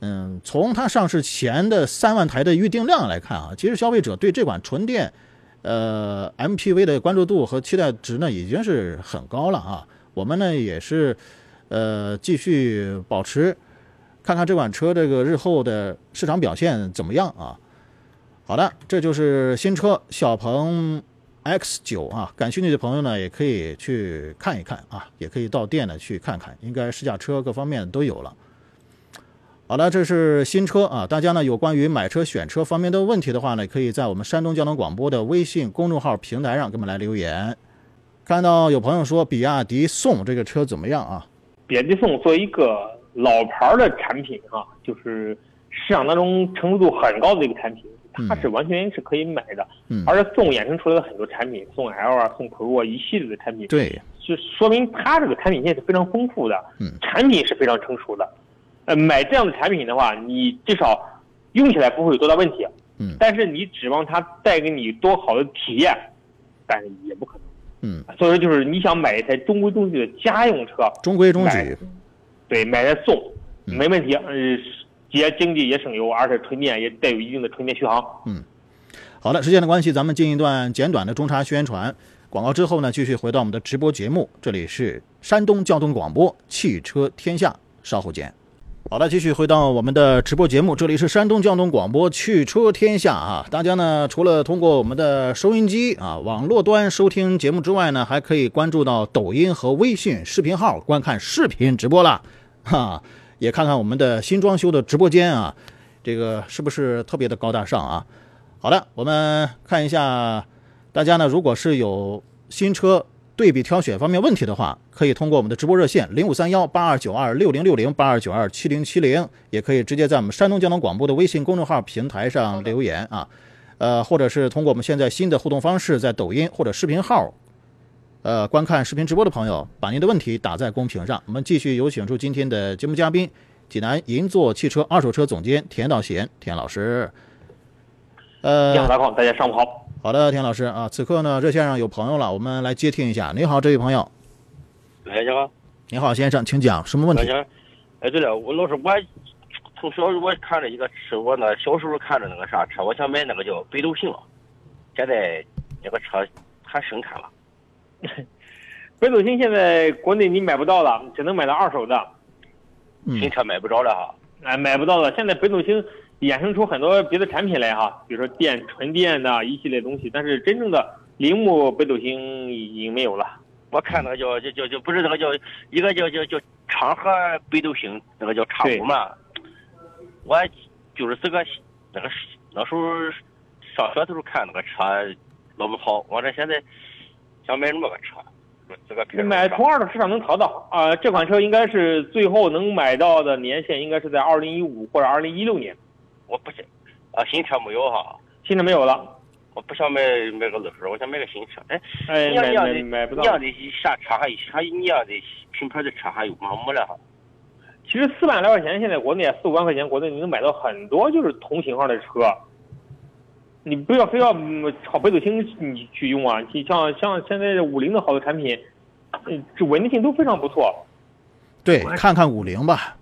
嗯，从它上市前的三万台的预订量来看啊，其实消费者对这款纯电，呃，MPV 的关注度和期待值呢，已经是很高了啊。我们呢，也是，呃，继续保持。看看这款车这个日后的市场表现怎么样啊？好的，这就是新车小鹏 X9 啊，感兴趣的朋友呢也可以去看一看啊，也可以到店呢去看看，应该试驾车各方面都有了。好的，这是新车啊，大家呢有关于买车选车方面的问题的话呢，可以在我们山东交通广播的微信公众号平台上给我们来留言。看到有朋友说比亚迪宋这个车怎么样啊？
比亚迪宋作为一个。老牌的产品啊，就是市场当中成熟度很高的一个产品，它是完全是可以买的。
嗯，
而且宋衍生出来的很多产品，宋 L 啊、宋 Pro 啊一系列的产品，
对，
就说明它这个产品线是非常丰富的。
嗯，
产品是非常成熟的。呃，买这样的产品的话，你至少用起来不会有多大问题。
嗯，
但是你指望它带给你多好的体验，但是也不可能。
嗯，
所以说就是你想买一台中规中矩的家用车，
中规中矩。
对，买来送没问题，呃，也经济也省油，而且纯电也带有一定的纯电续航。
嗯，好的，时间的关系，咱们进一段简短的中差宣传广告之后呢，继续回到我们的直播节目。这里是山东交通广播汽车天下，稍后见。好的，继续回到我们的直播节目，这里是山东交通广播汽车天下啊！大家呢，除了通过我们的收音机啊网络端收听节目之外呢，还可以关注到抖音和微信视频号观看视频直播了，哈，也看看我们的新装修的直播间啊，这个是不是特别的高大上啊？好的，我们看一下，大家呢，如果是有新车。对比挑选方面问题的话，可以通过我们的直播热线零五三幺八二九二六零六零八二九二七零七零，也可以直接在我们山东交通广播的微信公众号平台上留言啊，呃，或者是通过我们现在新的互动方式，在抖音或者视频号，呃，观看视频直播的朋友，把您的问题打在公屏上。我们继续有请出今天的节目嘉宾，济南银座汽车二手车总监田道贤田老师。呃，
你好，大矿，大家上午好。
好的，田老师啊，此刻呢热线上有朋友了，我们来接听一下。你好，这位朋友。
哎，你好。
你好，先生，请讲，什么问题？
哎，对了，我老师，我从小我看了一个车，我那小时候看着那个啥车，我想买那个叫北斗星，现在那个车还生产了。
北斗星现在国内你买不到了，只能买到二手的。
新车买不着了哈。
哎，买不到了，现在北斗星。衍生出很多别的产品来哈，比如说电纯电的一系列东西，但是真正的铃木北斗星已经没有了。
我看那个叫叫叫叫不是那个叫一个叫叫叫长河北斗星，那个叫叉五嘛。我就是这个那个那时候上学的时候看那个车老不好，我这现在想买那么个车，这个
买从二手市场能淘到啊，这款车应该是最后能买到的年限应该是在二零一五或者二零一六年。
我不想，啊，新车没有哈，
新车没有了。
我不想买买个二手，我想买个新车。
哎，哎，买买买不到。
你样的啥车还还你样的品牌的车还有吗？没了哈。
其实四万来块钱，现在国内四五万块钱，国内你能买到很多就是同型号的车。你不要非要炒北斗星你去用啊！你像像现在五菱的好多产品，嗯，这稳定性都非常不错。
对，看看五菱吧。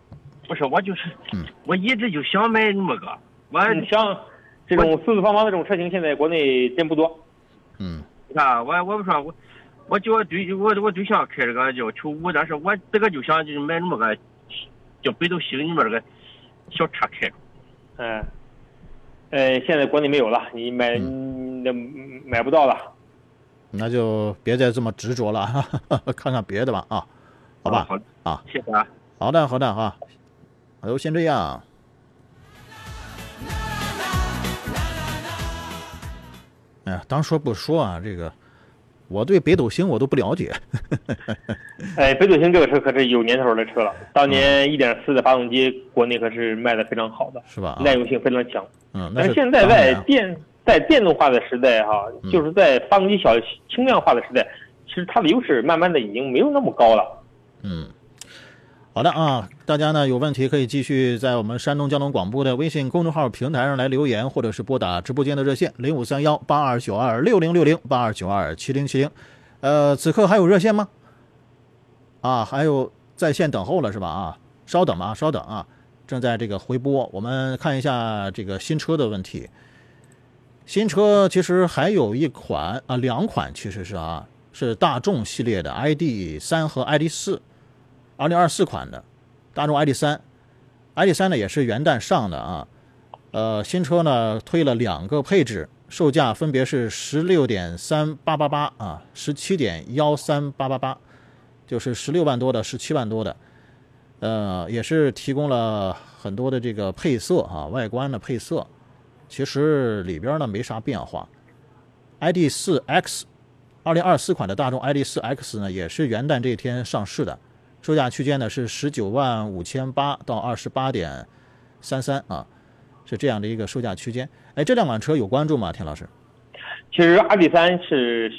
不是我就是，嗯我一直就想买那么个。我
像这种四四方方的这种车型，现在国内真不多。
嗯。
你看，我我不说我，我叫我对我我对象开这个叫球五，但是我这个就想就是买那么个叫北斗星里面这个小车开。
嗯。呃，现在国内没有了，你买那买不到了。
那就别再这么执着了，看看别的吧啊，好吧。
好。
啊，
谢谢啊。
好的，好的哈。好，先这样。哎呀，当说不说啊，这个我对北斗星我都不了解。
哎，北斗星这个车可是有年头的车了，当年一点四的发动机国内可是卖的非常好的，
是吧？
耐用性非常强。
嗯，
但是现在在电在电动化的时代哈，就是在发动机小轻量化的时代，其实它的优势慢慢的已经没有那么高了。
嗯。好的啊，大家呢有问题可以继续在我们山东交通广播的微信公众号平台上来留言，或者是拨打直播间的热线零五三幺八二九二六零六零八二九二七零七零。呃，此刻还有热线吗？啊，还有在线等候了是吧？啊，稍等吧，稍等啊，正在这个回播。我们看一下这个新车的问题。新车其实还有一款啊，两款其实是啊，是大众系列的 ID 三和 ID 四。二零二四款的大众 ID 三，ID 三呢也是元旦上的啊，呃，新车呢推了两个配置，售价分别是十六点三八八八啊，十七点幺三八八八，就是十六万多的，十七万多的，呃，也是提供了很多的这个配色啊，外观的配色，其实里边呢没啥变化。ID 四 X，二零二四款的大众 ID 四 X 呢也是元旦这一天上市的。售价区间呢是十九万五千八到二十八点三三啊，是这样的一个售价区间。哎，这两款车有关注吗，田老师？
其实 ID 三是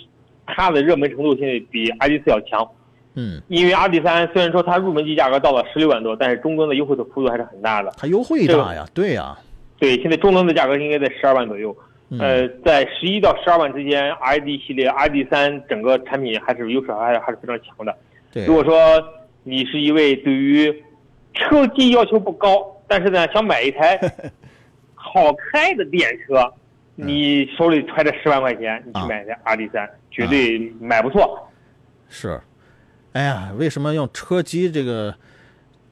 它的热门程度现在比 ID 四要强。
嗯，
因为 ID 三虽然说它入门级价格到了十六万多，但是终端的优惠的幅度还是很大的。
它优惠大呀，对呀。
对，现在终端的价格应该在十二万左右。呃，在十一到十二万之间，ID 系列 ID 三整个产品还是优势还是还是非常强的。
对，
如果说。你是一位对于车机要求不高，但是呢想买一台 好开的电车，你手里揣着十万块钱，你去买一台 R D 三，绝对买不错。
是，哎呀，为什么用车机这个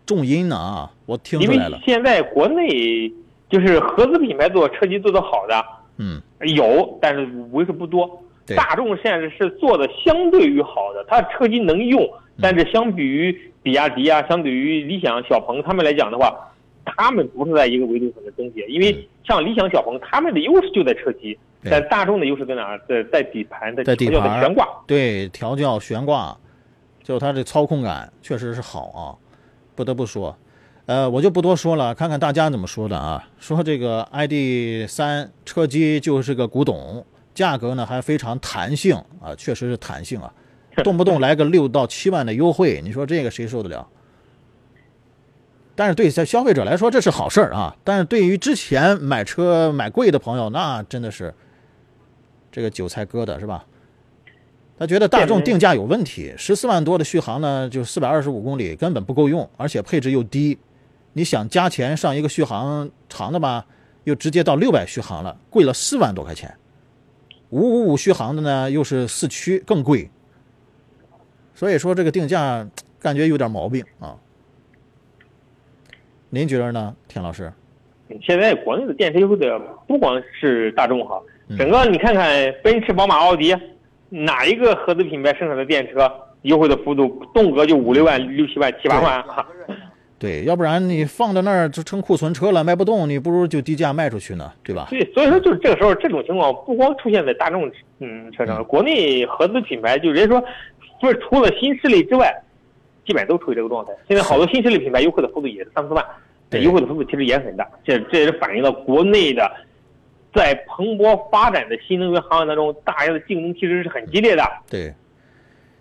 重音呢啊，我听出来了。
现在国内就是合资品牌做车机做的好的，
嗯，
有，但是为数不多。大众现在是做的相对于好的，它车机能用，但是相比于比亚迪啊，相对于理想、小鹏他们来讲的话，他们不是在一个维度上的东西。因为像理想、小鹏他们的优势就在车机，但大众的优势在哪？在在底盘的
调教
的悬挂。
对，调教悬挂，就它的操控感确实是好啊，不得不说。呃，我就不多说了，看看大家怎么说的啊？说这个 ID 三车机就是个古董。价格呢还非常弹性啊，确实是弹性啊，动不动来个六到七万的优惠，你说这个谁受得了？但是对在消费者来说这是好事儿啊，但是对于之前买车买贵的朋友，那真的是这个韭菜割的是吧？他觉得大众定价有问题，十四万多的续航呢，就四百二十五公里根本不够用，而且配置又低，你想加钱上一个续航长的吧，又直接到六百续航了，贵了四万多块钱。五五五续航的呢，又是四驱更贵，所以说这个定价感觉有点毛病啊。您觉得呢，田老师？
现在国内的电车优惠的不光是大众哈，整个你看看奔驰、宝马、奥迪，哪一个合资品牌生产的电车优惠的幅度动辄就五六万、六七万、七八万哈。
对，要不然你放在那儿就成库存车了，卖不动，你不如就低价卖出去呢，对吧？
对，所以说就是这个时候，这种情况不光出现在大众嗯车上，国内合资品牌就人家说，不是除了新势力之外，基本都处于这个状态。现在好多新势力品牌优惠的幅度也是三四万，优惠的幅度其实也很大。这这也是反映了国内的在蓬勃发展的新能源行业当中，大家的竞争其实是很激烈的。
对。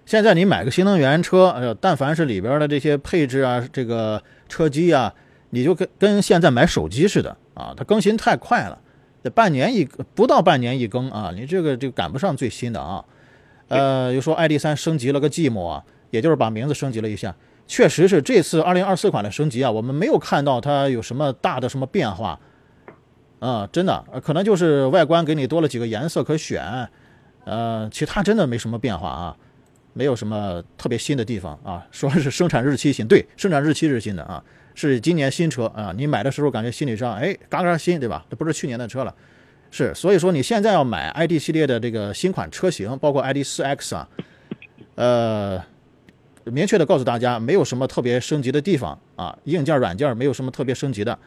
现在你买个新能源车，呃，但凡是里边的这些配置啊，这个车机啊，你就跟跟现在买手机似的啊，它更新太快了，这半年一不到半年一更啊，你这个就赶不上最新的啊。呃，又说 ID 三升级了个寂寞啊，也就是把名字升级了一下，确实是这次2024款的升级啊，我们没有看到它有什么大的什么变化，啊，真的，可能就是外观给你多了几个颜色可选，呃，其他真的没什么变化啊。没有什么特别新的地方啊，说是生产日期新，对，生产日期是新的啊，是今年新车啊，你买的时候感觉心理上哎嘎嘎新，对吧？这不是去年的车了，是，所以说你现在要买 ID 系列的这个新款车型，包括 ID 四 X 啊，呃，明确的告诉大家，没有什么特别升级的地方啊，硬件软件没有什么特别升级的，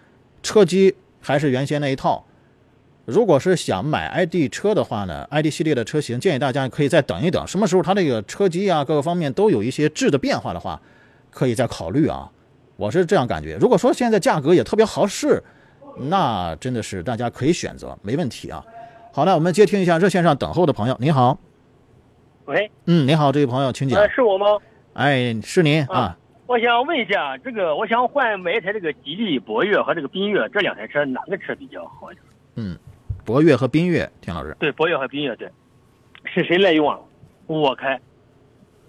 车机还是原先那一套。如果是想买 ID 车的话呢，ID 系列的车型建议大家可以再等一等，什么时候它这个车机啊各个方面都有一些质的变化的话，可以再考虑啊。我是这样感觉。如果说现在价格也特别合适，那真的是大家可以选择，没问题啊。好的，我们接听一下热线上等候的朋友，您好。
喂。
嗯，您好，这位朋友，请讲。
是我吗？
哎，是您啊。
我想问一下，这个我想换买一台这个吉利博越和这个缤越这两台车，哪个车比较好一点？
嗯。博越和缤越，田老师。
对，博越和缤越，对，
是谁来用啊？
我开。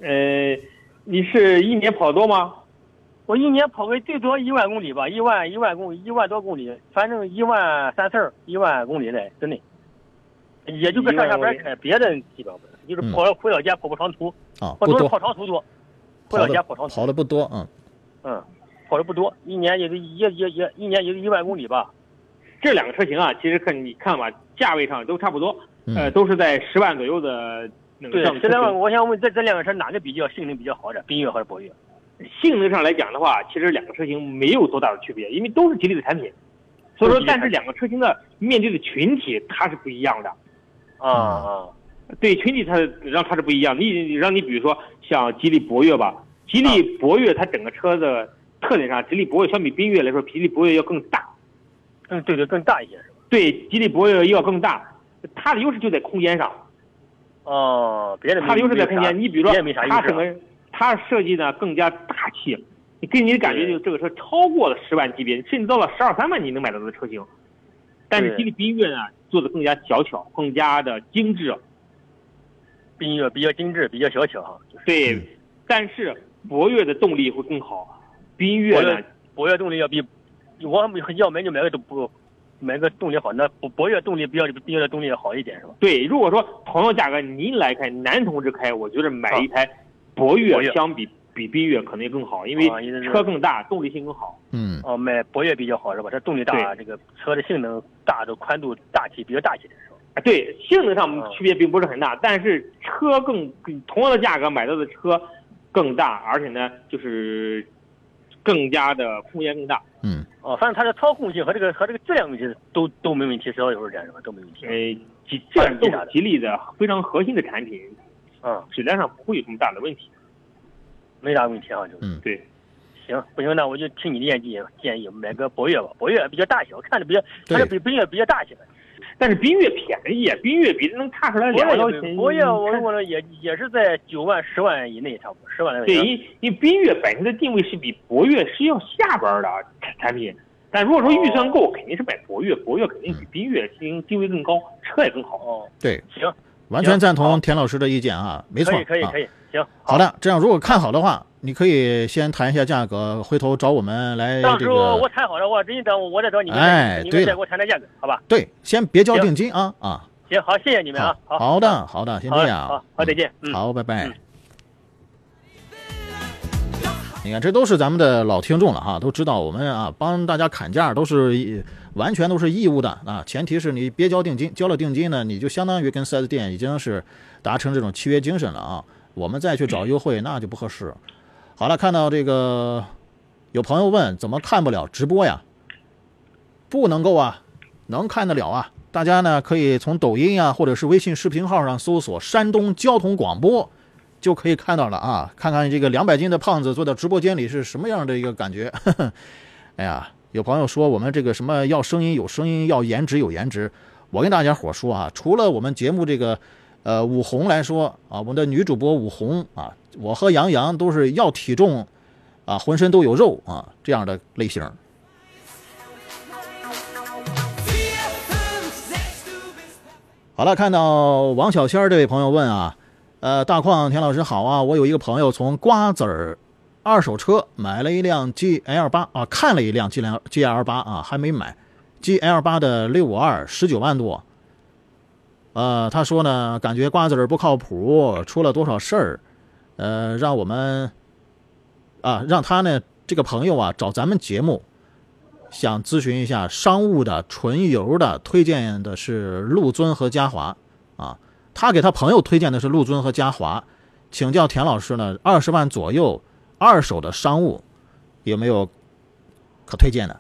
呃，你是一年跑多吗？
我一年跑个最多一万公里吧，一万一万公一万多公里，反正一万三四儿，一万公里嘞，真的。也就搁上下班开，别的基本不，就是跑回老家跑跑长途。
啊，不多。
跑长途多。回老家跑长途。
跑的不多，嗯。
嗯，跑的不多，一年也就也也也一年也就一万公里吧。
这两个车型啊，其实看你看吧，价位上都差不多，呃，都是在十万左右的那个
对，十来万。我想问，这这两个车哪个比较性能比较好点？缤越还是博越？
性能上来讲的话，其实两个车型没有多大的区别，因为都是吉利的产品。所以说，但是两个车型的面对的群体它是不一样的。
啊啊，
对群体它让它是不一样。你让你比如说像吉利博越吧，吉利博越它整个车的特点上，吉利博越相比缤越来说，吉利博越要更大。
嗯，对对，更大一些是吧？
对，吉利博越要更大，它的优势就在空间上。
哦，别的
它的优势在空间。你比如说，它整个它设计呢更加大气，你给你的感觉就是这个车超过了十万级别，甚至到了十二三万你能买到的车型。但是吉利缤越呢做的更加小巧，更加的精致。
缤越比较精致，比较小巧哈。
对，但是博越的动力会更好。缤越呢，
博越动力要比。我要买就买个不，买个动力好，那博博越动力比较比较的动力要好一点是吧？
对，如果说同样价格您来开，男同志开，我觉得买一台博越相比比缤越可能也更好，因为车更大，动力性更好。
嗯，
哦，买博越比较好是吧？它动力大，这个车的性能大，的宽度大气比较大气的是吧？
啊，对，性能上区别并不是很大，但是车更同样的价格买到的车更大，而且呢，就是更加的空间更大。
嗯，
哦，反正它的操控性和这个和这个质量问题都都没问题，只要有这样是吧？都没问题。
呃，吉这都是吉利的非常核心的产品，
嗯，
质量上不会有什么大的问题。
没啥问题啊，就
嗯
对，
行不行？那我就听你的建议，建议买个博越吧，博越比较大小，看着比较，它是比奔越比较大些，
但是缤越便宜，缤越比能差出来两毛钱。
博越我我了也也是在九万十万以内，差不多十万来。
对，因因为缤越本身的定位是比博越是要下边的产产品，但如果说预算够，肯定是买博越，博越肯定比缤越定定位更高，车也更好。
哦，
对，
行，
完全赞同田老师的意见啊，没错，
可以可以可以。行，
好的，这样如果看好的话，你可以先谈一下价格，回头找我们来
到时候我谈好了，我你等我再找你们，
哎，
你们再给我谈谈价格，好吧？
对，先别交定金啊啊！
行，好，谢谢你们啊，好
好的好的，先这样，
好，好，再见，嗯，
好，拜拜。你看，这都是咱们的老听众了哈，都知道我们啊帮大家砍价都是完全都是义务的啊，前提是你别交定金，交了定金呢，你就相当于跟 4S 店已经是达成这种契约精神了啊。我们再去找优惠，那就不合适。好了，看到这个有朋友问怎么看不了直播呀？不能够啊，能看得了啊。大家呢可以从抖音啊，或者是微信视频号上搜索“山东交通广播”，就可以看到了啊。看看这个两百斤的胖子坐在直播间里是什么样的一个感觉。哎呀，有朋友说我们这个什么要声音有声音，要颜值有颜值。我跟大家伙说啊，除了我们节目这个。呃，武红来说啊，我们的女主播武红啊，我和杨洋都是要体重啊，浑身都有肉啊这样的类型。好了，看到王小仙这位朋友问啊，呃，大矿田老师好啊，我有一个朋友从瓜子儿二手车买了一辆 GL 八啊，看了一辆 G 两 GL 八啊，还没买，GL 八的六五二十九万多。呃，他说呢，感觉瓜子儿不靠谱，出了多少事儿，呃，让我们啊，让他呢这个朋友啊找咱们节目，想咨询一下商务的纯油的，推荐的是陆尊和嘉华啊。他给他朋友推荐的是陆尊和嘉华，请教田老师呢，二十万左右二手的商务有没有可推荐的？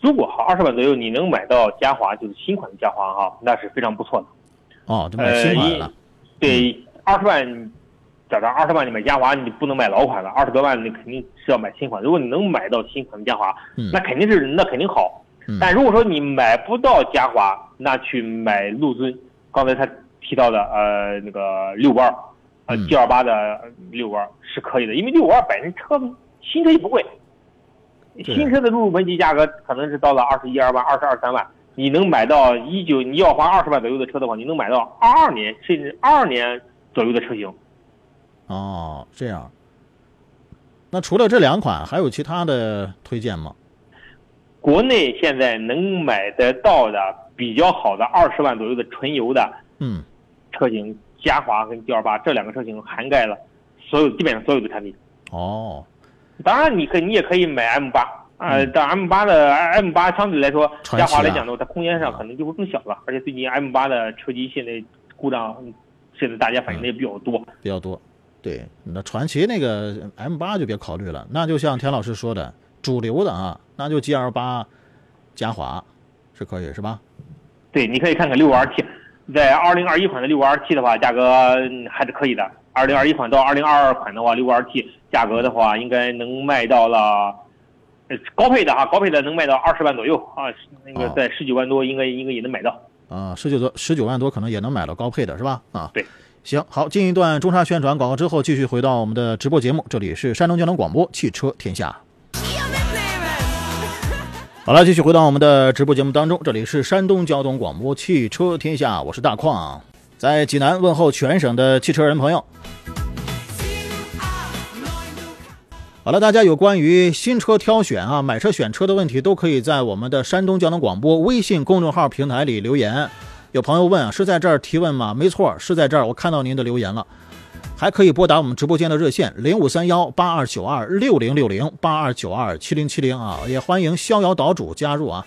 如果哈二十万左右你能买到嘉华，就是新款的嘉华哈，那是非常不错的。
哦，就买新款了。
对，二十万，咋着？二十万你买嘉华，你不能买老款了。二十多万你肯定是要买新款。如果你能买到新款的嘉华，那肯定是那肯定好。但如果说你买不到嘉华，那去买陆尊。刚才他提到的呃那个六五二，呃 G 二八的六五二是可以的，因为六五二本身车新车也不贵。新车的入门级价格可能是到了二十一二万、二十二三万，你能买到一九，你要花二十万左右的车的话，你能买到二二年甚至二二年左右的车型。
哦，这样。那除了这两款，还有其他的推荐吗？
国内现在能买得到的比较好的二十万左右的纯油的，
嗯，
车型，嘉华跟 G 二八这两个车型涵盖了所有基本上所有的产品。
哦。
当然，你可你也可以买 M 八呃，但 M 八的 M 八相对来说，嘉华来讲的话，它空间上可能就会更小了。而且最近 M 八的车机现在故障，现在大家反映的也比较多，
比较多。对，那传奇那个 M 八就别考虑了，那就像田老师说的，主流的啊，那就 G L 八，嘉华是可以是吧？
对，你可以看看六五二 T，在二零二一款的六五二 T 的话，价格还是可以的。二零二一款到二零二二款的话，六五二 T 价格的话，应该能卖到了，高配的哈，高配的能卖到二十万左右啊，那个在十九万多，应该应该也能买到。
啊，十九多十九万多可能也能买到高配的是吧？啊，
对，
行，好，进一段中差宣传广告之后，继续回到我们的直播节目，这里是山东交通广播汽车天下。好了，继续回到我们的直播节目当中，这里是山东交通广播汽车天下，我是大矿。在济南问候全省的汽车人朋友。好了，大家有关于新车挑选啊、买车选车的问题，都可以在我们的山东交通广播微信公众号平台里留言。有朋友问啊，是在这儿提问吗？没错，是在这儿。我看到您的留言了。还可以拨打我们直播间的热线零五三幺八二九二六零六零八二九二七零七零啊，也欢迎逍遥岛主加入啊。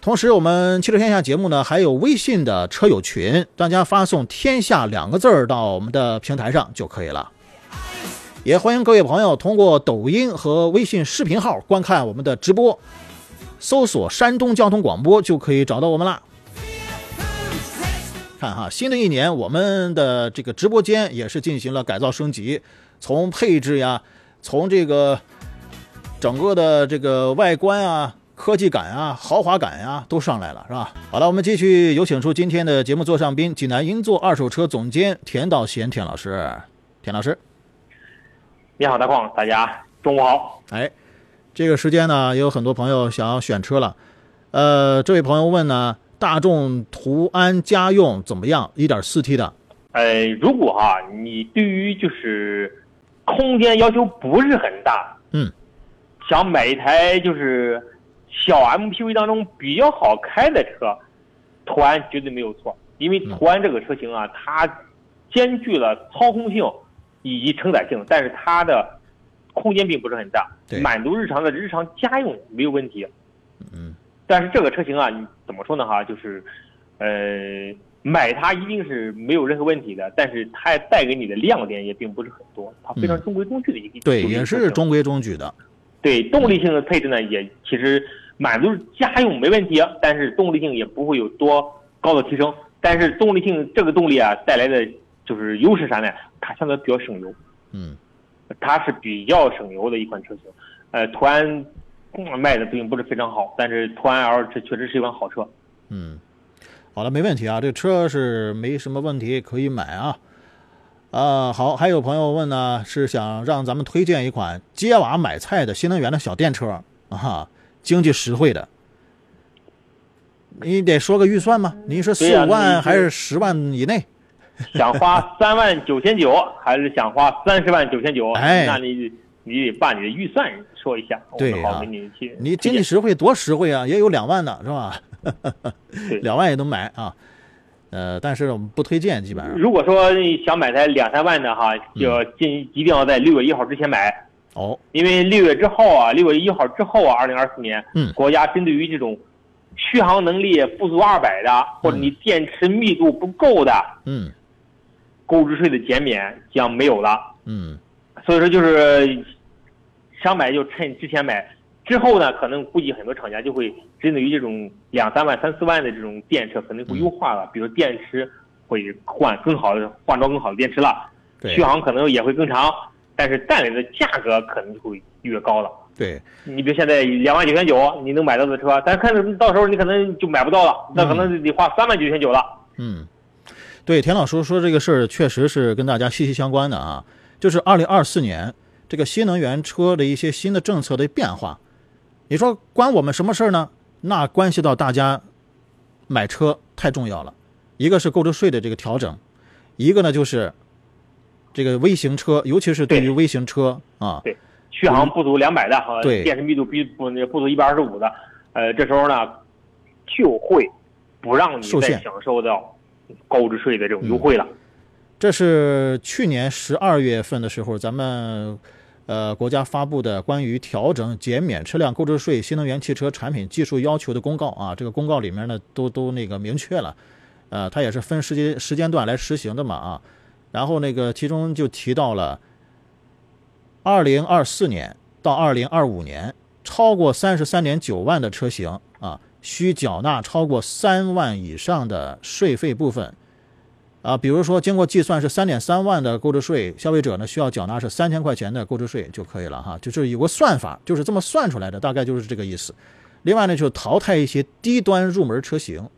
同时，我们汽车天下节目呢还有微信的车友群，大家发送“天下”两个字儿到我们的平台上就可以了。也欢迎各位朋友通过抖音和微信视频号观看我们的直播，搜索“山东交通广播”就可以找到我们啦。看哈，新的一年，我们的这个直播间也是进行了改造升级，从配置呀，从这个整个的这个外观啊、科技感啊、豪华感呀，都上来了，是吧？好了，我们继续有请出今天的节目座上宾，济南银座二手车总监田道贤田老师，田老师，
你好，大矿，大家中午好。
哎，这个时间呢，也有很多朋友想要选车了，呃，这位朋友问呢。大众途安家用怎么样一点四 T 的，
呃，如果哈，你对于就是空间要求不是很大，
嗯，
想买一台就是小 MPV 当中比较好开的车，途安绝对没有错。因为途安这个车型啊，它兼具了操控性以及承载性，但是它的空间并不是很大，满足日常的日常家用没有问题。
嗯。
但是这个车型啊，你怎么说呢？哈，就是，呃，买它一定是没有任何问题的。但是它带给你的亮点也并不是很多，它非常中规中矩的一个。
对，也是中规中矩的。
对，动力性的配置呢，也其实满足家用没问题，但是动力性也不会有多高的提升。但是动力性这个动力啊带来的就是优势啥呢？它相对比较省油。
嗯，
它是比较省油的一款车型。呃，途安。卖的并不是非常好，但是途安 L 这确实是一款好车。
嗯，好了，没问题啊，这车是没什么问题，可以买啊。啊，好，还有朋友问呢，是想让咱们推荐一款接娃买菜的新能源的小电车啊，经济实惠的。你得说个预算吗？您是四五万还是十万以内？
想花三万九千九，还是想花三十万九千九？
哎，
那你你得把你的预算。说一下，
对呀，你经济实惠多实惠啊，也有两万的是吧？两万也能买啊，呃，但是我们不推荐，基本上。
如果说想买台两三万的哈，就要进一定要在六月一号之前买
哦，
因为六月之后啊，六月一号之后啊，二零二四年，
嗯，
国家针对于这种续航能力不足二百的，或者你电池密度不够的，
嗯，
购置税的减免将没有了，
嗯，
所以说就是。想买就趁之前买，之后呢，可能估计很多厂家就会针对于这种两三万、三四万的这种电车，可能会优化了，比如电池会换更好的、换装更好的电池了，续航可能也会更长，但是带来的价格可能就会越高了。
对，
你比如现在两万九千九你能买到的车，但看到时候你可能就买不到了，那可能得花三万九千九了。
嗯，对，田老师说这个事儿确实是跟大家息息相关的啊，就是二零二四年。这个新能源车的一些新的政策的变化，你说关我们什么事儿呢？那关系到大家买车太重要了。一个是购置税的这个调整，一个呢就是这个微型车，尤其是对于微型车啊，
对续航不足两百的和
对
电池密度比不不足一百二十五的，呃，这时候呢就会不让你再享受到购置税的这种优惠了。
这是去年十二月份的时候，咱们。呃，国家发布的关于调整减免车辆购置税新能源汽车产品技术要求的公告啊，这个公告里面呢，都都那个明确了，呃，它也是分时间时间段来实行的嘛啊，然后那个其中就提到了，二零二四年到二零二五年，超过三十三点九万的车型啊，需缴纳超过三万以上的税费部分。啊，比如说经过计算是三点三万的购置税，消费者呢需要缴纳是三千块钱的购置税就可以了哈，就是有个算法，就是这么算出来的，大概就是这个意思。另外呢，就淘汰一些低端入门车型，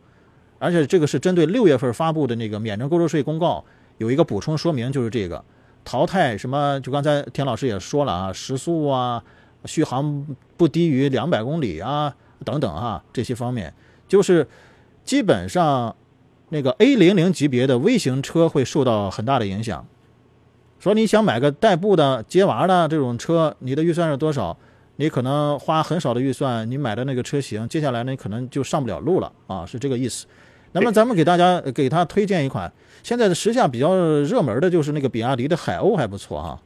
而且这个是针对六月份发布的那个免征购置税公告有一个补充说明，就是这个淘汰什么，就刚才田老师也说了啊，时速啊，续航不低于两百公里啊，等等啊，这些方面就是基本上。那个 A 零零级别的微型车会受到很大的影响。说你想买个代步的接娃的这种车，你的预算是多少？你可能花很少的预算，你买的那个车型，接下来呢可能就上不了路了啊，是这个意思。那么咱们给大家给他推荐一款，现在的时下比较热门的就是那个比亚迪的海鸥，还不错哈。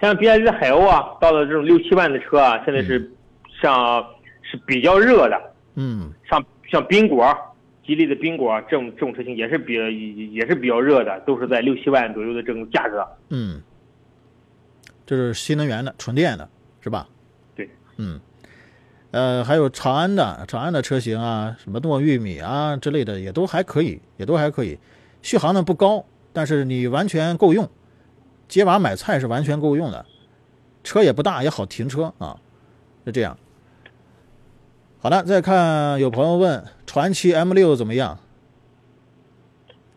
像比亚迪的海鸥啊，到了这种六七万的车啊，现在是像是比较热的。
嗯。
像像宾果，吉利的宾果这种这种车型也是比也是比较热的，都是在六七万左右的这种价格。
嗯。这是新能源的，纯电的，是吧？
对。
嗯。呃，还有长安的长安的车型啊，什么糯玉米啊之类的，也都还可以，也都还可以。续航呢不高，但是你完全够用。接娃买菜是完全够用的，车也不大，也好停车啊，是这样。好的，再看有朋友问传奇 M 六怎么样？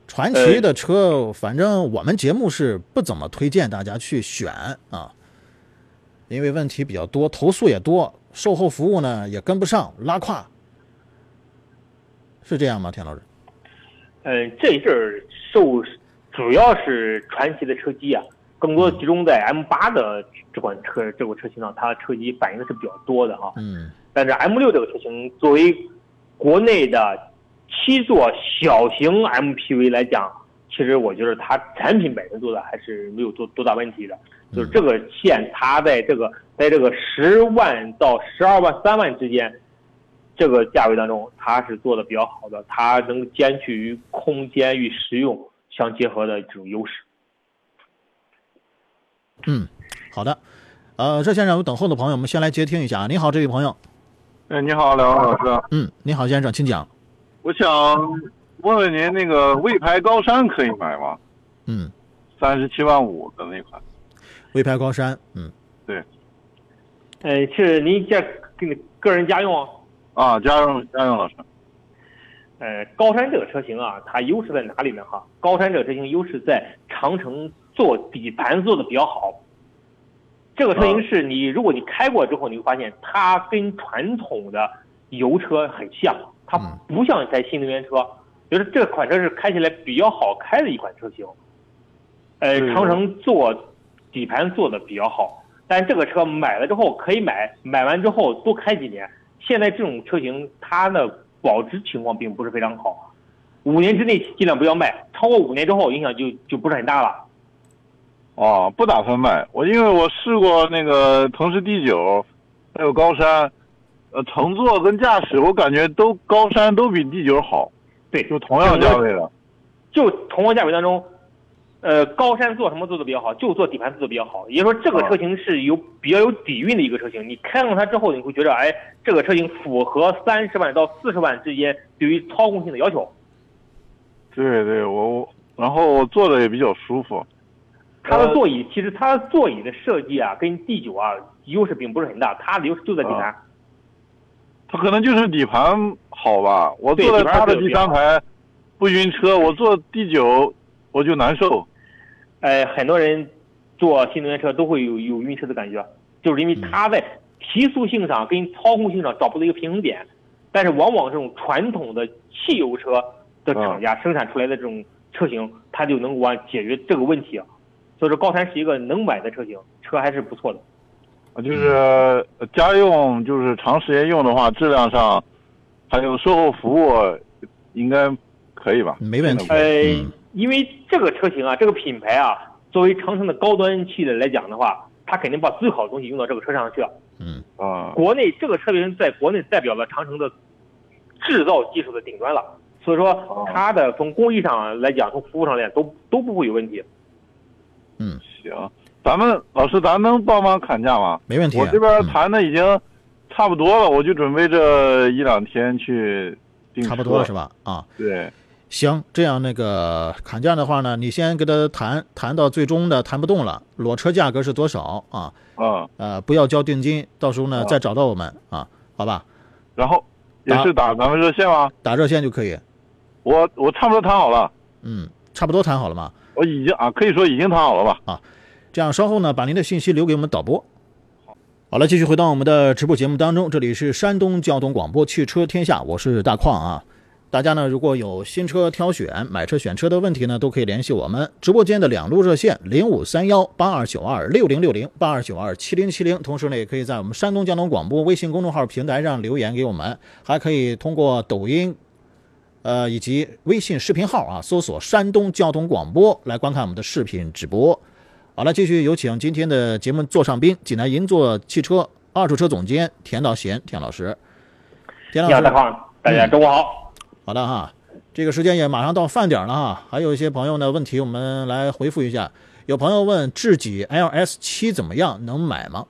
传奇的车，反正我们节目是不怎么推荐大家去选啊，因为问题比较多，投诉也多，售后服务呢也跟不上，拉胯，是这样吗？田老师？
嗯，这一阵儿受主要是传奇的车机啊。更多的集中在 M 八的这款车这个车型上，它车机反映的是比较多的啊。
嗯。
但是 M 六这个车型作为国内的七座小型 MPV 来讲，其实我觉得它产品本身做的还是没有多多大问题的。就是这个线，它在这个在这个十万到十二万三万之间这个价位当中，它是做的比较好的，它能兼具于空间与实用相结合的这种优势。
嗯，好的，呃，热线上有等候的朋友，我们先来接听一下。你好，这位朋友。
哎，你好，两位老师。
嗯，你好，先生，请讲。
我想问问您，那个魏牌高山可以买吗？
嗯，
三十七万五的那款。
魏牌高山，嗯，
对。
呃，是您家个个人家用？
啊，家用家用老师。
呃，高山这个车型啊，它优势在哪里呢？哈，高山这个车型优势在长城。做底盘做的比较好，这个车型是你，如果你开过之后，你会发现它跟传统的油车很像，它不像一台新能源车，就是这款车是开起来比较好开的一款车型。呃，长城做底盘做的比较好，但这个车买了之后可以买，买完之后多开几年。现在这种车型它的保值情况并不是非常好，五年之内尽量不要卖，超过五年之后影响就就不是很大了。
哦，不打算卖我，因为我试过那个腾势 D 九，还有高山，呃，乘坐跟驾驶，我感觉都高山都比 D 九好。
对，
就同样价位的，
就同样价位当中，呃，高山做什么做的比较好？就做底盘做的比较好。也就是说，这个车型是有比较有底蕴的一个车型。你开上它之后，你会觉得，哎，这个车型符合三十万到四十万之间对于操控性的要求。
对对，我我，然后坐的也比较舒服。
它的座椅其实它的座椅的设计啊，跟 D 九啊优势并不是很大，它的优势就在底盘。
它可能就是底盘好吧？我坐在它的第三排不晕车，我坐 D 九我就难受。
哎，很多人坐新能源车都会有有晕车的感觉，就是因为它在提速性上跟操控性上找不到一个平衡点。但是往往这种传统的汽油车的厂家生产出来的这种车型，它就能完解决这个问题。所以说，高山是一个能买的车型，车还是不错的。
啊，就是家用，就是长时间用的话，质量上还有售后服务应该可以吧？
没问题。
呃，因为这个车型啊，这个品牌啊，作为长城的高端系的来讲的话，它肯定把最好的东西用到这个车上去了。
嗯
啊，
国内这个车型在国内代表了长城的制造技术的顶端了，所以说它的从工艺上来讲，从服务上来讲都都不会有问题。
嗯，
行，咱们老师，咱能帮忙砍价吗？
没问题，
我这边谈的已经差不多了，我就准备这一两天去定
差不多了是吧？啊，
对，
行，这样那个砍价的话呢，你先跟他谈谈到最终的谈不动了，裸车价格是多少啊？
啊，
呃，不要交定金，到时候呢再找到我们啊，好吧？
然后也是打咱们热线吗？
打热线就可以。
我我差不多谈好了。
嗯，差不多谈好了吗？
我已经啊，可以说已经谈好了吧？
啊，这样稍后呢，把您的信息留给我们导播。好了，继续回到我们的直播节目当中，这里是山东交通广播汽车天下，我是大矿啊。大家呢，如果有新车挑选、买车选车的问题呢，都可以联系我们直播间的两路热线零五三幺八二九二六零六零八二九二七零七零，同时呢，也可以在我们山东交通广播微信公众号平台上留言给我们，还可以通过抖音。呃，以及微信视频号啊，搜索“山东交通广播”来观看我们的视频直播。好了，继续有请今天的节目座上宾，济南银座汽车二手车总监田道贤田老师。田老师，
大胖，大家中午好。
好的哈，这个时间也马上到饭点了哈，还有一些朋友的问题，我们来回复一下。有朋友问智己 LS 七怎么样，能买吗？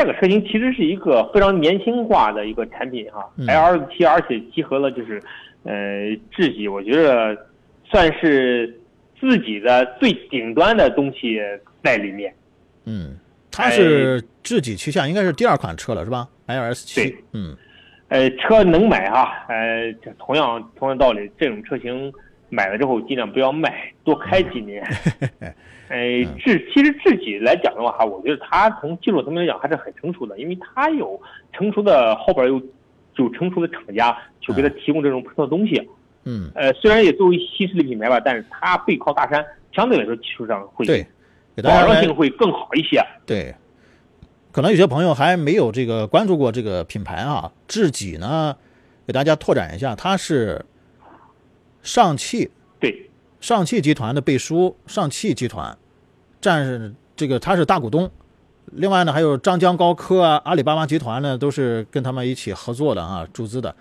这个车型其实是一个非常年轻化的一个产品哈，LS 七而且集合了就是呃智己，我觉得算是自己的最顶端的东西在里面。
嗯，它是自己旗下应该是第二款车了是吧？LS 七，嗯，
呃，车能买哈，呃，同样同样道理，这种车型。买了之后尽量不要卖，多开几年。哎，智其实智己来讲的话，我觉得它从技术层面来讲还是很成熟的，因为它有成熟的后边有有成熟的厂家去给它提供这种配套东西。
嗯。
呃，虽然也作为新势力品牌吧，但是它背靠大山，相对来说技术上会
对，
保障性会更好一些。
对。可能有些朋友还没有这个关注过这个品牌啊，智己呢，给大家拓展一下，它是。上汽
对，
上汽集团的背书，上汽集团占这个他是大股东。另外呢，还有张江高科啊、阿里巴巴集团呢，都是跟他们一起合作的啊，注资的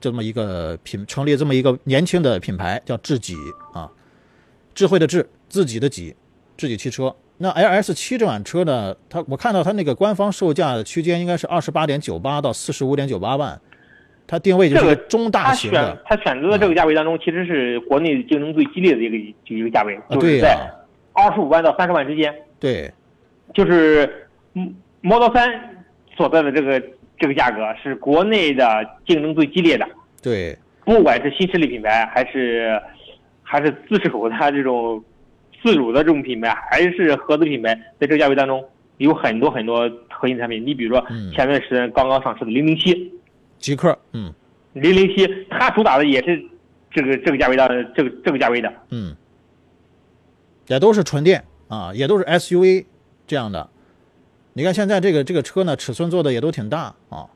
这么一个品，成立这么一个年轻的品牌，叫智己啊，智慧的智，自己的己，智己汽车。那 L S 七这款车呢，它我看到它那个官方售价区间应该是二十八点九八到四十五点九八万。它定位就是中大型
的，它选择的这个价位当中，其实是国内竞争最激烈的一个就一个价位，
就是
在二十五万到三十万之间。
对，
就是 Model 3所在的这个这个价格是国内的竞争最激烈的。
对，
不管是新势力品牌，还是还是自主的这种自主的这种品牌，还是合资品牌，在这个价位当中有很多很多核心产品。你比如说前段时间刚刚上市的零零七。
极客，嗯，
零零七，它主打的也是这个这个价位的，这个这个价位的，
嗯，也都是纯电啊，也都是 SUV 这样的。你看现在这个这个车呢，尺寸做的也都挺大啊，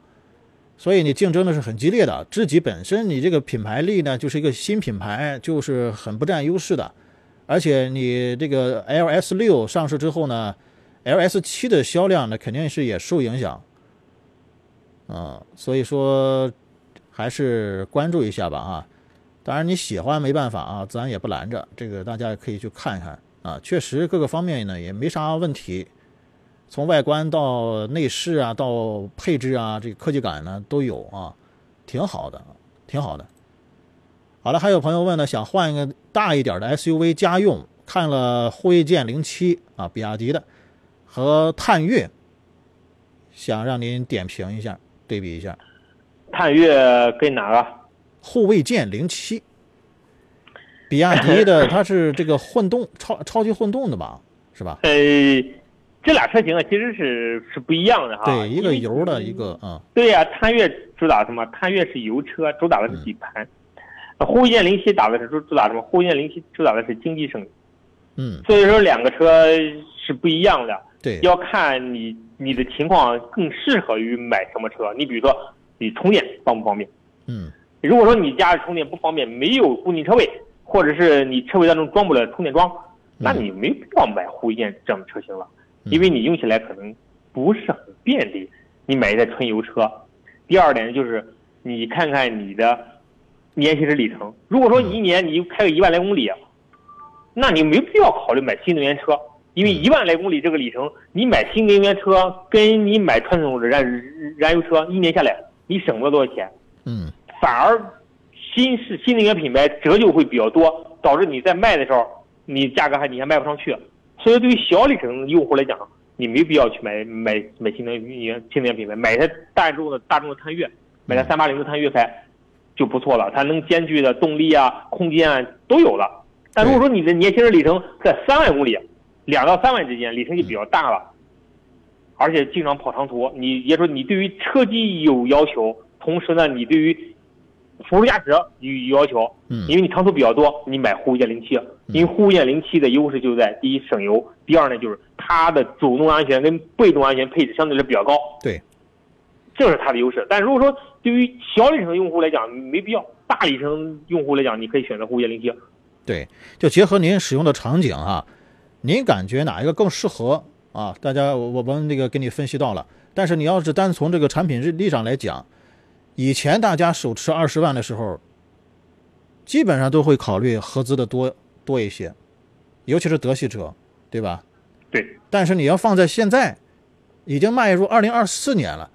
所以你竞争的是很激烈的。自己本身你这个品牌力呢，就是一个新品牌，就是很不占优势的。而且你这个 LS 六上市之后呢，LS 七的销量呢，肯定是也受影响。嗯，所以说还是关注一下吧啊！当然你喜欢没办法啊，咱也不拦着。这个大家也可以去看一看啊，确实各个方面呢也没啥问题，从外观到内饰啊，到配置啊，这个科技感呢都有啊，挺好的，挺好的。好了，还有朋友问呢，想换一个大一点的 SUV 家用，看了护卫舰零七啊，比亚迪的和探岳，想让您点评一下。对比一下，
探岳跟哪个？
护卫舰零七，比亚迪的，它是这个混动超超级混动的吧？是吧？
呃，这俩车型啊，其实是是不一样的哈。
对，一个油的，一个啊。
对呀，探岳主打什么？探岳是油车，主打的是底盘。护卫舰零七打的是主主打什么？护卫舰零七主打的是经济性。
嗯。
所以说，两个车是不一样的。
对，
要看你你的情况更适合于买什么车。你比如说，你充电方不方便？
嗯，
如果说你家里充电不方便，没有固定车位，或者是你车位当中装不了充电桩，那你没必要买护卫舰这样的车型了，因为你用起来可能不是很便利。你买一台纯油车。第二点就是，你看看你的年行驶里程。如果说你一年你开个一万来公里，那你没必要考虑买新能源车。因为一万来公里这个里程，你买新能源车跟你买传统的燃燃油车，一年下来你省不了多少钱。
嗯，
反而新是新能源品牌折旧会比较多，导致你在卖的时候，你价格还你还卖不上去。所以对于小里程用户来讲，你没必要去买买买新能源新能源品牌，买台大众的大众的探岳，买台三八零的探岳开就不错了，它能兼具的动力啊、空间啊都有了。但如果说你的年轻人里程在三万公里，两到三万之间，里程就比较大了，而且经常跑长途。你也说你对于车机有要求，同时呢，你对于辅助驾驶有有要求。
嗯。
因为你长途比较多，你买护卫舰零七，因为护卫舰零七的优势就在第一省油，第二呢就是它的主动安全跟被动安全配置相对来比较高。
对。
这是它的优势。但如果说对于小里程用户来讲，没必要；大里程用户来讲，你可以选择护液零七。
对，就结合您使用的场景啊，您感觉哪一个更适合啊？大家我们那个给你分析到了。但是你要是单从这个产品日历上来讲，以前大家手持二十万的时候，基本上都会考虑合资的多多一些，尤其是德系车，对吧？
对。
但是你要放在现在，已经迈入二零二四年了，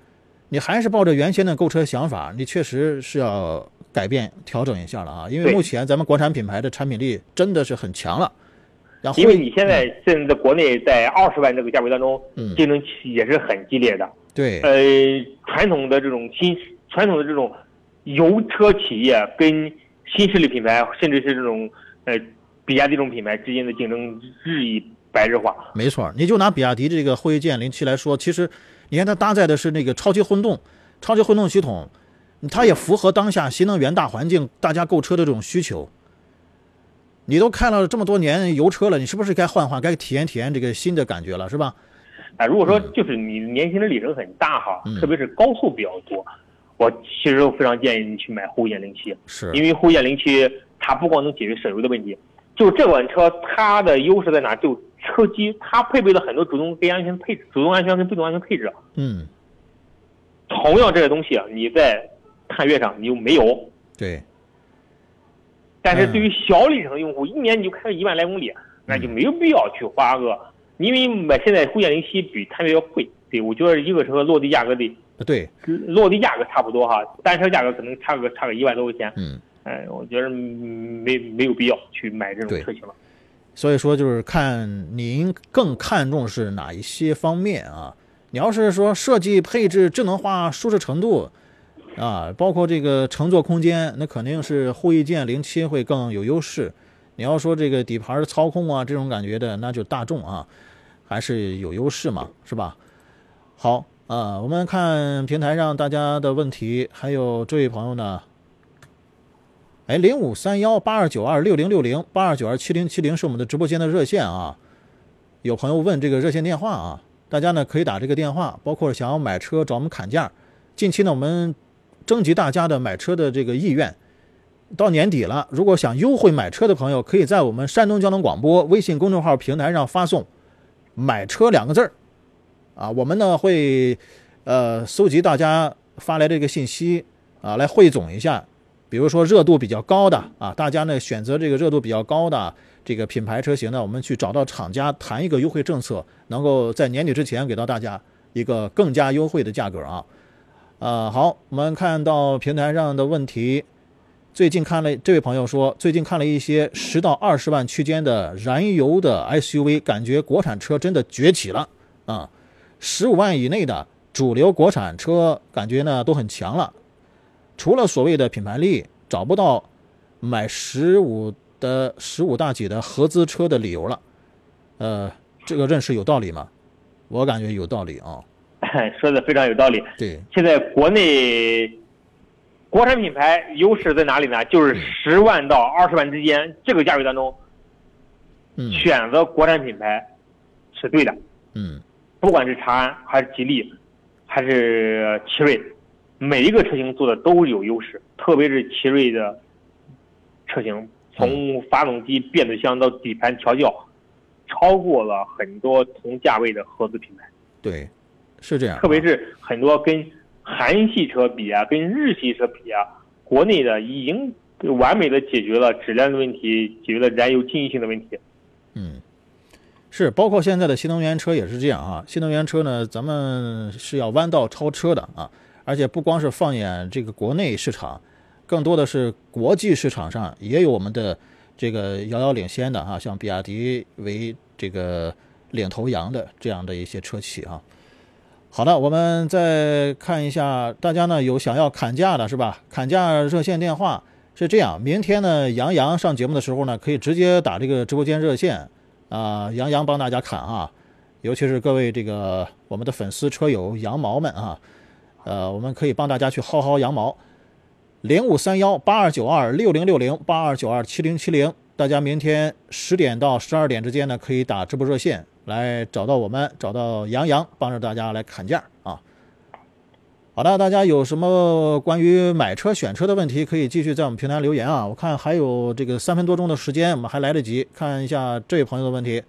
你还是抱着原先的购车想法，你确实是要。改变调整一下了啊，因为目前咱们国产品牌的产品力真的是很强了。然后，
因为你现在现在国内在二十万这个价位当中，竞争也是很激烈的。
对。
呃，传统的这种新传统的这种油车企业跟新势力品牌，甚至是这种呃比亚迪这种品牌之间的竞争日益白热化。
没错，你就拿比亚迪这个辉剑零七来说，其实你看它搭载的是那个超级混动，超级混动系统。它也符合当下新能源大环境，大家购车的这种需求。你都开了这么多年油车了，你是不是该换换，该体验体验这个新的感觉了，是吧？
啊，如果说就是你年轻的里程很大哈，特别是高速比较多，我其实非常建议你去买护眼零七，
是
因为护眼零七它不光能解决省油的问题，就这款车它的优势在哪？就车机它配备了很多主动跟安全配置，主动安全跟被动安全配置。
嗯，
同样这些东西啊，你在探岳上你又没有，
对。
但是对于小里程用户，一年你就开个一万来公里，那就没有必要去花个，因为买现在辉夜零七比探岳要贵，对我觉得一个车落地价格得，
对，
落地价格差不多哈，单车价格可能差个差个一万多块钱，
嗯，
哎，我觉得没没有必要去买这种车型了。
所以说就是看您更看重是哪一些方面啊？你要是说设计、配置、智能化、舒适程度。啊，包括这个乘坐空间，那肯定是护翼舰零七会更有优势。你要说这个底盘操控啊，这种感觉的，那就大众啊，还是有优势嘛，是吧？好啊，我们看平台上大家的问题，还有这位朋友呢，哎，零五三幺八二九二六零六零八二九二七零七零是我们的直播间的热线啊。有朋友问这个热线电话啊，大家呢可以打这个电话，包括想要买车找我们砍价。近期呢，我们。征集大家的买车的这个意愿，到年底了，如果想优惠买车的朋友，可以在我们山东交通广播微信公众号平台上发送“买车”两个字儿，啊，我们呢会呃搜集大家发来这个信息啊，来汇总一下，比如说热度比较高的啊，大家呢选择这个热度比较高的这个品牌车型呢，我们去找到厂家谈一个优惠政策，能够在年底之前给到大家一个更加优惠的价格啊。啊，好，我们看到平台上的问题。最近看了，这位朋友说，最近看了一些十到二十万区间的燃油的 SUV，感觉国产车真的崛起了啊。十五万以内的主流国产车，感觉呢都很强了。除了所谓的品牌力，找不到买十五的十五大几的合资车的理由了。呃，这个认识有道理吗？我感觉有道理啊。
说的非常有道理。
对，
现在国内国产品牌优势在哪里呢？就是十万到二十万之间这个价位当中，选择国产品牌是对的。
嗯，
不管是长安还是吉利，还是奇瑞，每一个车型做的都有优势。特别是奇瑞的车型，从发动机、变速箱到底盘调教，超过了很多同价位的合资品牌。
对。是这样，
特别是很多跟韩系车比啊，跟日系车比啊，国内的已经完美的解决了质量的问题，解决了燃油经济性的问题。
嗯，是，包括现在的新能源车也是这样啊。新能源车呢，咱们是要弯道超车的啊，而且不光是放眼这个国内市场，更多的是国际市场上也有我们的这个遥遥领先的啊，像比亚迪为这个领头羊的这样的一些车企啊。好的，我们再看一下，大家呢有想要砍价的是吧？砍价热线电话是这样，明天呢杨洋上节目的时候呢，可以直接打这个直播间热线啊，杨洋帮大家砍啊，尤其是各位这个我们的粉丝车友羊毛们啊，呃，我们可以帮大家去薅薅羊毛，零五三幺八二九二六零六零八二九二七零七零，大家明天十点到十二点之间呢，可以打直播热线。来找到我们，找到杨洋，帮着大家来砍价啊！好的，大家有什么关于买车选车的问题，可以继续在我们平台留言啊。我看还有这个三分多钟的时间，我们还来得及看一下这位朋友的问题：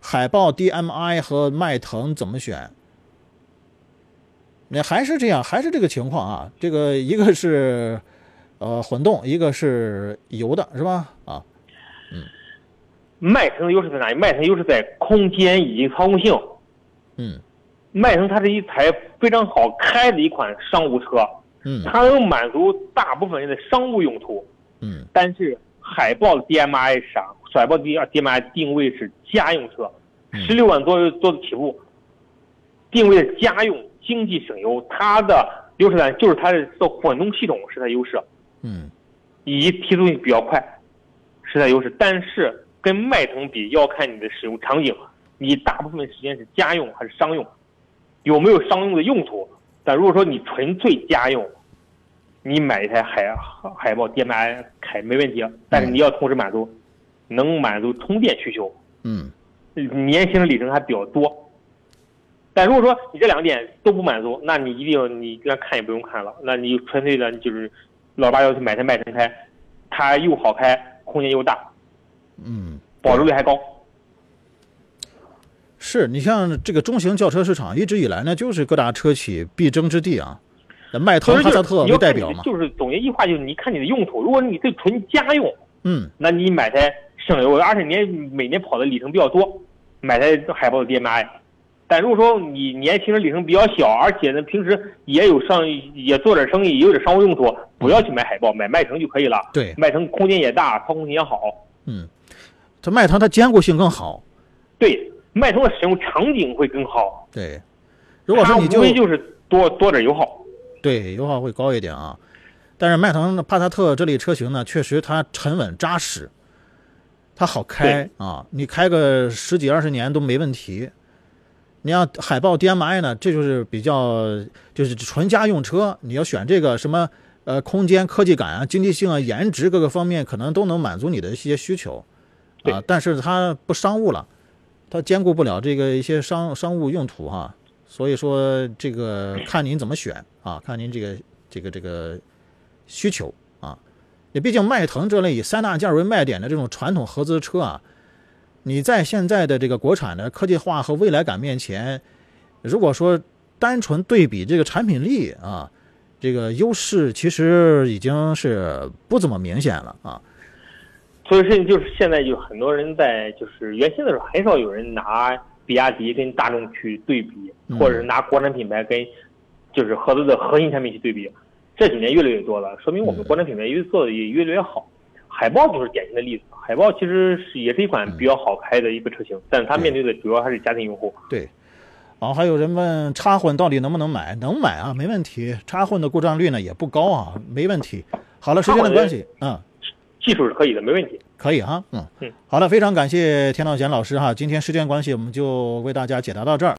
海豹 DMI 和迈腾怎么选？那还是这样，还是这个情况啊。这个一个是呃混动，一个是油的，是吧？啊，嗯。
迈腾的优势在哪里？迈腾优势在空间以及操控性。
嗯。
迈腾它是一台非常好开的一款商务车，
嗯，
它能满足大部分人的商务用途，
嗯，
但是海豹的 DMI 是啥？海豹 D DMI 定位是家用车，十六万多多的起步，定位是家用，经济省油，它的优势呢就是它的混动系统是它优势，
嗯，
以及提速性比较快，是它优势，但是跟迈腾比要看你的使用场景，你大部分时间是家用还是商用？有没有商用的用途？但如果说你纯粹家用，你买一台海海豹 DMI 开没问题。但是你要同时满足，能满足充电需求。
嗯，
年轻的里程还比较多。但如果说你这两点都不满足，那你一定你那看也不用看了，那你纯粹的就是老八要去买台迈腾开，它又好开，空间又大，
嗯，
保值率还高。
是你像这个中型轿车市场一直以来呢，就是各大车企必争之地啊。那迈腾、帕萨特为代表嘛。
就是总结一句话，就是你看你的用途。如果你对纯家用，
嗯，
那你买台省油，而且年每年跑的里程比较多，买台海豹的 DMI。但如果说你年轻人里程比较小，而且呢平时也有上也做点生意，也有点商务用途，不要去买海豹，买迈腾就可以了。
对，
迈腾空间也大，操控性也好。
嗯，这迈腾它坚固性更好。
对。迈腾的使用场景会更好。
对，如果说你就
就是多多点油耗，
对，油耗会高一点啊。但是迈腾帕萨特这类车型呢，确实它沉稳扎实，它好开啊，你开个十几二十年都没问题。你像海豹 DMI 呢，这就是比较就是纯家用车，你要选这个什么呃空间、科技感啊、经济性啊、颜值各个方面，可能都能满足你的一些需求啊。但是它不商务了。它兼顾不了这个一些商商务用途哈，所以说这个看您怎么选啊，看您这个这个这个需求啊。也毕竟迈腾这类以三大件为卖点的这种传统合资车啊，你在现在的这个国产的科技化和未来感面前，如果说单纯对比这个产品力啊，这个优势其实已经是不怎么明显了啊。
所以说，就是现在就很多人在，就是原先的时候很少有人拿比亚迪跟大众去对比，或者是拿国产品牌跟就是合资的核心产品去对比。这几年越来越多了，说明我们国产品牌越做的也越来越好。海豹就是典型的例子。海豹其实是也是一款比较好开的一个车型，但是它面对的主要还是家庭用户。
对。好，还有人问插混到底能不能买？能买啊，没问题。插混的故障率呢也不高啊，没问题。好了，时间的关系，嗯。
技术是可以的，没问题，
可以哈，
嗯。嗯，
好的，非常感谢田道贤老师哈，今天时间关系，我们就为大家解答到这儿。